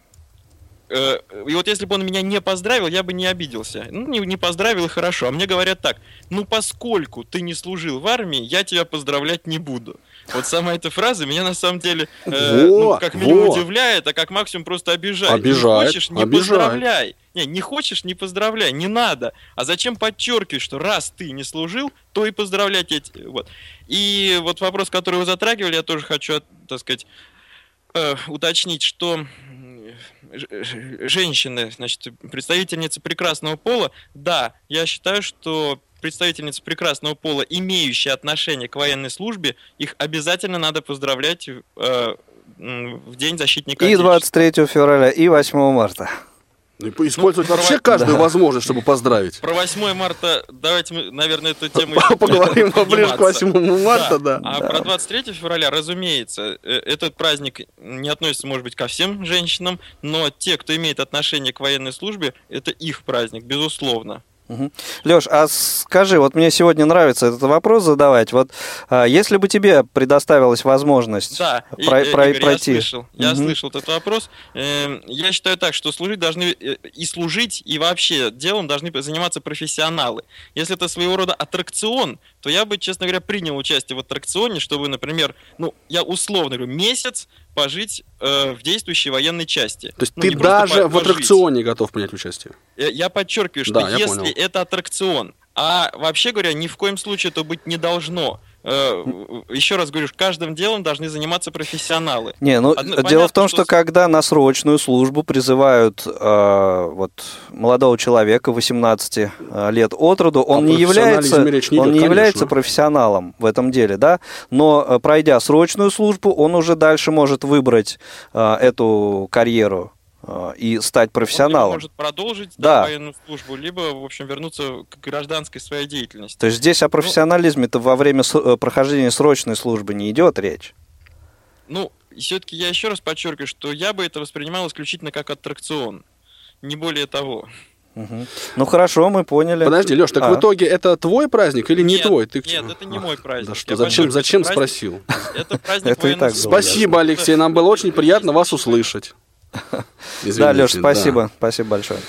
э, И вот если бы он меня не поздравил, я бы не обиделся. Ну, не, не поздравил и хорошо. А мне говорят так, ну, поскольку ты не служил в армии, я тебя поздравлять не буду. Вот сама эта фраза меня на самом деле, э, ну, Во, как минимум во. удивляет, а как максимум просто обижает. Обижает, Не хочешь, не обижает. поздравляй. Не, не хочешь, не поздравляй, не надо. А зачем подчеркивать, что раз ты не служил, то и поздравлять эти. Вот. И вот вопрос, который вы затрагивали, я тоже хочу, так сказать, э, уточнить, что женщины, значит, представительницы прекрасного пола, да, я считаю, что представительницы прекрасного пола, имеющие отношение к военной службе, их обязательно надо поздравлять э, в День защитника И Отечества. 23 февраля, и 8 марта. Ну, Использовать Ну, вообще про- каждую да. возможность, чтобы поздравить. Про 8 марта давайте мы, наверное, эту тему Поговорим еще ближе к подниматься. 8 марта, да. А про 23 февраля, разумеется, э, этот праздник не относится, может быть, ко всем женщинам, но те, кто имеет отношение к военной службе, это их праздник, безусловно. Леш, а скажи, вот мне сегодня нравится этот вопрос задавать. Вот а, если бы тебе предоставилась возможность Да, и- про- э, про- Игорь, пройти. я слышал, я слышал этот вопрос. Эм, Я считаю так, что служить должны э, и служить, и вообще делом должны заниматься профессионалы. Если это своего рода аттракцион, то я бы, честно говоря, принял участие в аттракционе, чтобы, например, ну, я условно говорю, месяц пожить э, в действующей военной части. То есть Ну, ты даже по- в пожить. аттракционе готов принять участие. Э, Я подчеркиваю, что Да, я если понял. это аттракцион, а вообще говоря, ни в коем случае это быть не должно. Э, Еще раз говорю, каждым делом должны заниматься профессионалы. Не, ну Одно- дело понятно, в том, что что, когда на срочную службу призывают э, вот молодого человека 18 лет от роду, он О не является, речь не он идет, не конечно. является профессионалом в этом деле, да. Но э, пройдя срочную службу, он уже дальше может выбрать э, эту карьеру э, э, и стать Он профессионалом. может продолжить Да. да, военную службу, либо, в общем, вернуться к гражданской своей деятельности. То есть здесь о профессионализме-то во время с- э, прохождения срочной службы не идет речь. Ну, все-таки я еще раз подчеркиваю, что я бы это воспринимал исключительно как аттракцион. Не более того. Мгм. Ну хорошо, мы поняли. Подожди, Леш, так А. в итоге это твой праздник или не Нет, твой? Ты... нет, это не мой праздник. Да что, Я зачем, зачем это праздник- спросил? Это праздник Это и так. Спасибо, Алексей, нам было очень приятно вас услышать. Да, Извините, Леш, спасибо, спасибо большое.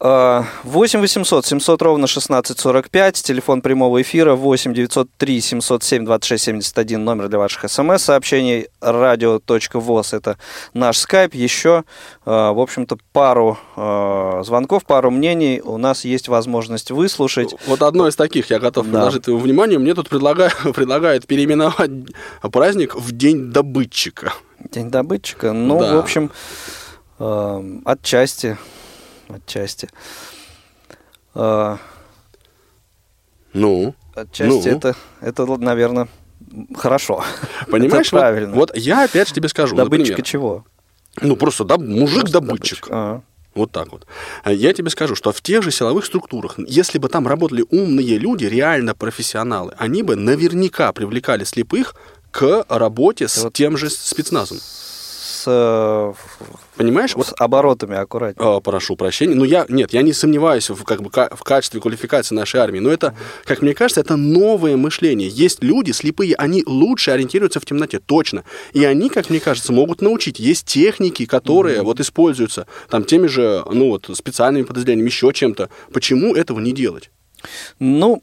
А, 8 800 700 ровно 1645, телефон прямого эфира 8 903 707 26 71, номер для ваших смс-сообщений, радио.воз, это наш скайп, еще, а, в общем-то, пару а, звонков, пару мнений у нас есть возможность выслушать. Вот одно из таких я готов Да. предложить твоему вниманию. Мне тут предлагают, предлагают переименовать праздник в День добытчика. День добытчика, ну, Да. в общем, а, отчасти, отчасти. А, Ну, Отчасти Ну? это, это, наверное, хорошо. понимаешь, это вот- правильно. Вот, я опять же тебе скажу, Добытчика например, чего? ну просто да, мужик-добытчик. А, Вот так вот. А Я тебе скажу, что в тех же силовых структурах, если бы там работали умные люди, реально профессионалы, они бы наверняка привлекали слепых к работе с вот тем же спецназом. С, э, Понимаешь? с Вот оборотами аккуратнее. Э, прошу прощения. Ну, я, нет, я не сомневаюсь в, как бы, в качестве квалификации нашей армии, но это, как мне кажется, это новое мышление. Есть люди слепые, они лучше ориентируются в темноте, точно. И они, как мне кажется, могут научить. Есть техники, которые вот используются там теми же, ну, вот, специальными подразделениями, еще чем-то. Почему этого не делать? Ну,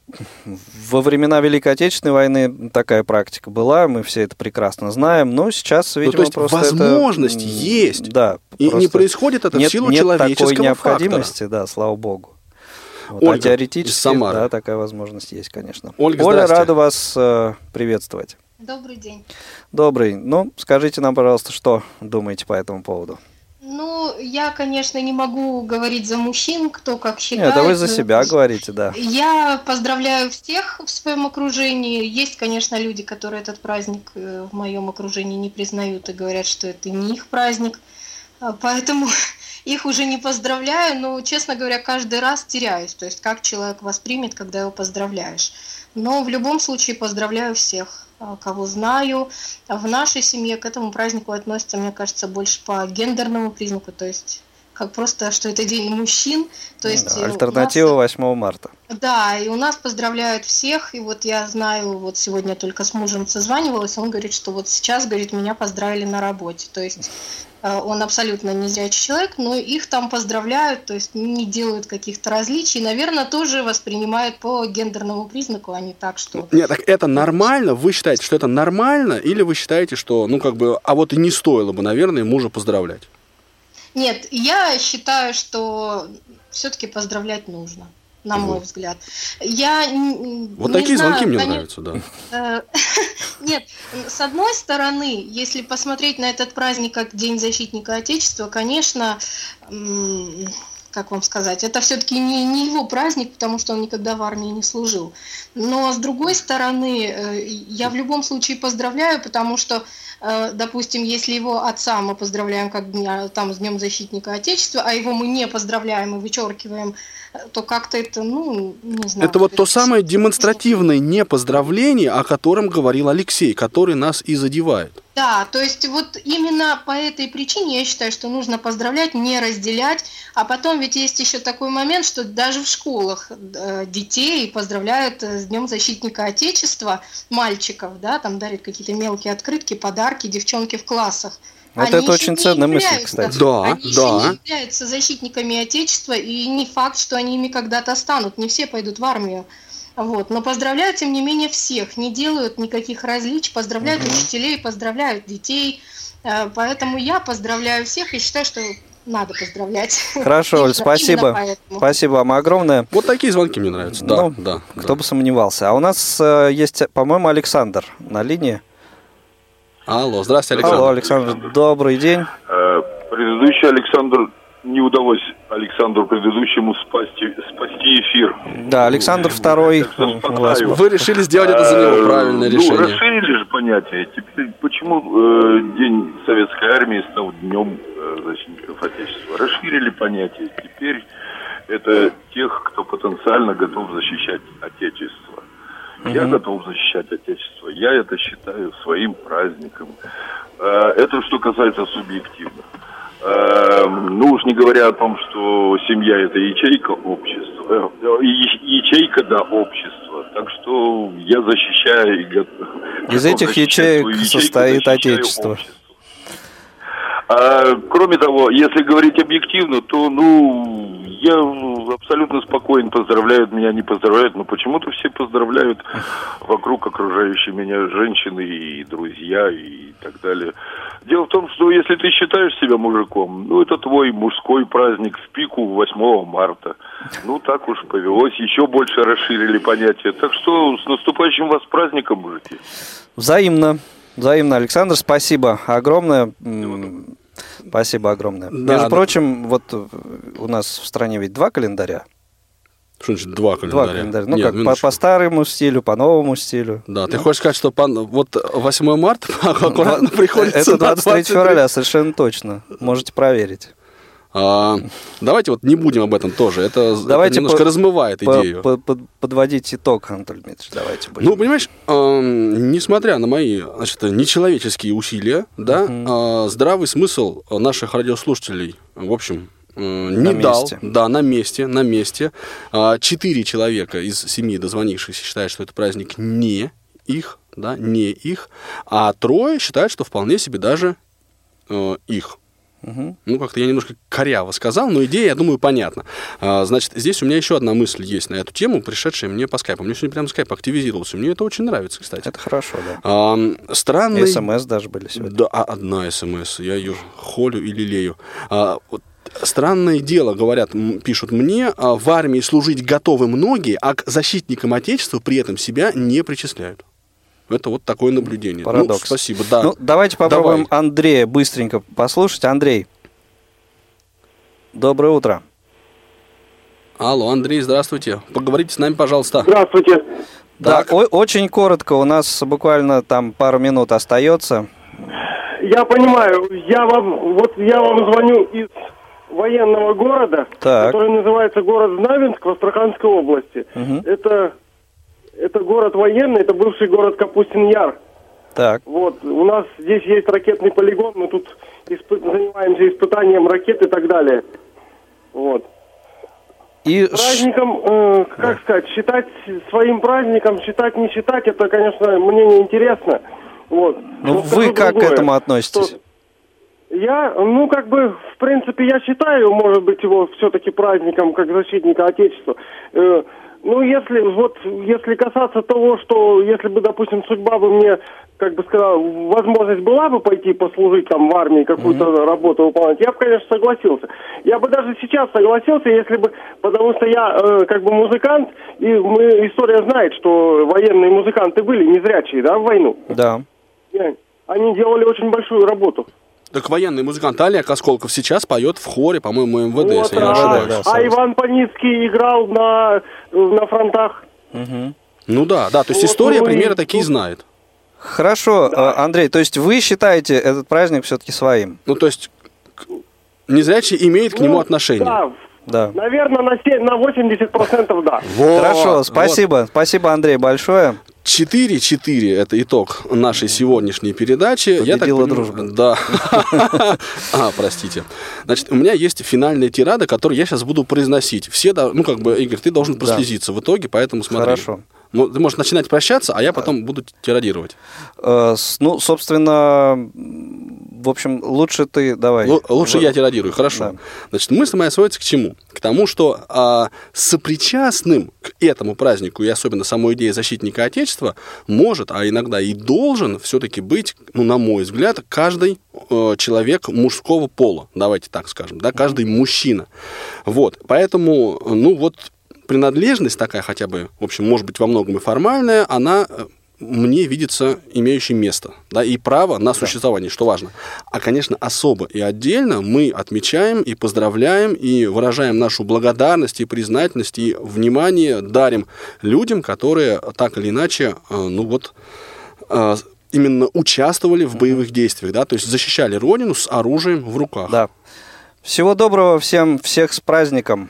во времена Великой Отечественной войны такая практика была, мы все это прекрасно знаем, но сейчас, видимо, ну, то есть просто это, возможность м, есть. Да. И не происходит это нет, в силу нет человеческого такой фактора. необходимости, да, слава богу. Вот, Ольга а теоретически, из Самары. да, такая возможность есть, конечно. Ольга, Оля, здрасте. рада вас э, приветствовать. Добрый день. Добрый. Ну, скажите нам, пожалуйста, что думаете по этому поводу? Ну, я, конечно, не могу говорить за мужчин, кто как считает. Нет, это вы за но себя говорите, да. Я поздравляю всех в своем окружении. Есть, конечно, люди, которые этот праздник э, в моем окружении не признают и говорят, что это не их праздник. А, Поэтому их уже не поздравляю, но, честно говоря, каждый раз теряюсь. То есть, как человек воспримет, когда его поздравляешь. Но в любом случае поздравляю всех, кого знаю. А В нашей семье к этому празднику относятся, мне кажется, больше по гендерному признаку. То есть, как просто, что это день мужчин. То есть, Да, э, у нас- Альтернатива 8 марта. да, и у нас поздравляют всех, и вот я знаю, вот сегодня только с мужем созванивалась, он говорит, что вот сейчас, говорит, меня поздравили на работе, то есть он абсолютно не зрячий человек, но их там поздравляют, то есть не делают каких-то различий, наверное, тоже воспринимают по гендерному признаку, а не так, что... Нет, так это нормально? Вы считаете, что это нормально? Или вы считаете, что, ну, как бы, а вот и не стоило бы, наверное, мужа поздравлять? Нет, я считаю, что все-таки поздравлять нужно, на мой Вот. взгляд. Я Вот не такие знаю, звонки мне коне- нравятся, да. Э, Нет, с одной стороны, если посмотреть на этот праздник как День защитника Отечества, конечно, как вам сказать, это все-таки не, не его праздник, потому что он никогда в армии не служил. Но с другой стороны, э, я в любом случае поздравляю, потому что, э, допустим, если его отца мы поздравляем как дня, там, с Днем защитника Отечества, а его мы не поздравляем и вычеркиваем, то как-то это, ну, не знаю. Это вот то самое демонстративное непоздравление, о котором говорил Алексей, который нас и задевает. Да, то есть вот именно по этой причине я считаю, что нужно поздравлять, не разделять. А потом ведь есть еще такой момент, что даже в школах э, детей поздравляют э, с Днем защитника Отечества, мальчиков, да, там дарят какие-то мелкие открытки, подарки девчонки в классах. Вот Они это еще очень ценная мысль, кстати. Да, они еще да. не являются защитниками Отечества, и не факт, что они ими когда-то станут. Не все пойдут в армию. Вот. Но поздравляют, тем не менее, всех. Не делают никаких различий. Поздравляют учителей, поздравляют детей. Э, Поэтому я поздравляю всех и считаю, что надо поздравлять. Хорошо, Оль, спасибо. Спасибо вам огромное. Вот такие звонки мне нравятся. Да, Ну, да. Кто да. бы сомневался. А у нас э, есть, по-моему, Александр на линии. Алло, здравствуйте, Александр. Алло, Александр, добрый день. Э, Предыдущий Александр не удалось Александру предыдущему спасти, спасти эфир. Да, Александр второй. Так что у вас спасаю. Вы решили сделать это за него Э, правильное ну, решение. расширили же понятие. Теперь почему э, День Советской Армии стал днем э, защитников Отечества. Расширили понятие. Теперь это тех, кто потенциально готов защищать Отечество. Я готов защищать Отечество. Я это считаю своим праздником. Э, Это что касается субъективно. Э, Ну уж не говоря о том, что семья это ячейка общества, э, ячейка да общества. Так что я защищаю Из этих ячеек ячейку, состоит Отечество. А, кроме того, если говорить объективно, то, ну, я абсолютно спокоен, поздравляют меня, не поздравляют, но почему-то все поздравляют вокруг окружающие меня женщины и друзья и так далее. Дело в том, что если ты считаешь себя мужиком, ну, это твой мужской праздник в пику 8 марта. Ну, так уж повелось, еще больше расширили понятие. Так что с наступающим вас праздником, мужики. Взаимно. Взаимно, Александр, спасибо огромное. Спасибо огромное. Да, Между да. прочим, вот э, у нас в стране ведь два календаря. Что значит два календаря? Два календаря. Ну, Нет, как по, минуточку. по старому стилю, по новому стилю. Да, ты хочешь сказать, что по- вот 8 марта аккуратно приходится Это на 23 23. февраля, совершенно точно. Можете проверить. А, давайте вот не будем об этом тоже. Это, это Давайте немножко по- размывает по- идею. по- под- подводить итог, Анатолий Дмитриевич, давайте будем. Ну, понимаешь, эм, несмотря на мои значит, нечеловеческие усилия, да, э, здравый смысл наших радиослушателей, в общем, э, не На дал. месте. Да, на месте, на месте. А, Четыре человека из семи дозвонившихся считают, что это праздник не их, да, не их, а трое считают, что вполне себе даже э, их. Мгм. Ну, как-то я немножко коряво сказал, но идея, я думаю, понятна. А, значит, здесь у меня еще одна мысль есть на эту тему, пришедшая мне по скайпу. Мне сегодня прям скайп активизировался. Мне это очень нравится, кстати. Это хорошо, да. Ам, странный... СМС даже были сегодня. Да, а, одна смс. Я ее холю и лелею. А, вот Странное дело, говорят, пишут мне, а, в армии служить готовы многие, а к защитникам Отечества при этом себя не причисляют. Это вот такое наблюдение. Парадокс. Ну, спасибо, да. Ну, давайте попробуем Давай. Андрея быстренько послушать. Андрей, доброе утро. Алло, Андрей, здравствуйте. Поговорите с нами, пожалуйста. Здравствуйте. Да, о- очень коротко, у нас буквально там пару минут остается. Я понимаю, я вам, вот я вам звоню из военного города, Так. который называется город Знаменск в Астраханской области. Мгм. Это, это город военный, это бывший город Капустин-Яр. Так, Вот, у нас здесь есть ракетный полигон, мы тут испы- занимаемся испытанием ракет и так далее. Вот. и Праздником, э, как сказать, считать своим праздником, считать, не считать, это, конечно, мне не интересно. Вот. ну вы как к другое, этому относитесь? что Я, ну, как бы, в принципе, я считаю, может быть, его все-таки праздником, как защитника Отечества. Э, ну, если, вот, если касаться того, что, если бы, допустим, судьба бы мне, как бы сказал, возможность была бы пойти послужить там в армии, какую-то работу выполнять, я бы, конечно, согласился. Я бы даже сейчас согласился, если бы, потому что я, э, как бы, музыкант, и мы, история знает, что военные музыканты были незрячие, да, в войну. Да. Они делали очень большую работу. Так военный музыкант Олег Осколков сейчас поет в хоре, по-моему, МВД, Вот, если я не а, ошибаюсь. да, а. Иван Паницкий играл на, на фронтах. Мгм. Ну да, да, то есть Вот, история ну и примеры такие знает. Хорошо, э, Андрей, то есть вы считаете этот праздник все-таки своим? Ну, то есть незрячий имеет к нему Ну, отношение. Да, Да. наверное, на, 7, на 80% да. Вот, Хорошо, вот. спасибо. Спасибо, Андрей, большое. 4-4 это итог нашей сегодняшней передачи. Я так Победила понимаю- дружба. Да. А, простите. Значит, у меня есть финальная тирада, которую я сейчас буду произносить. Все, ну, как бы, Игорь, ты должен прослезиться в итоге, поэтому смотри. Хорошо. Мо- Ты можешь начинать прощаться, а я потом буду тирадировать. Э, Ну, собственно, в общем, лучше ты давай. Лу- Лучше В- я тирадирую, хорошо. Да. Значит, мысль моя сводится к чему? К тому, что а, сопричастным к этому празднику, и особенно самой идее защитника Отечества, может, а иногда и должен все-таки быть, ну, на мой взгляд, каждый э, человек мужского пола, давайте так скажем, да, каждый мужчина. Вот, поэтому, ну, вот принадлежность такая хотя бы, в общем, может быть, во многом и формальная, она э, мне видится имеющей место, да, и право на существование, что важно. А, конечно, особо и отдельно мы отмечаем и поздравляем, и выражаем нашу благодарность и признательность, и внимание дарим людям, которые так или иначе, э, ну вот, э, именно участвовали в боевых действиях, да, то есть защищали родину с оружием в руках. Да. Всего доброго всем, всех с праздником.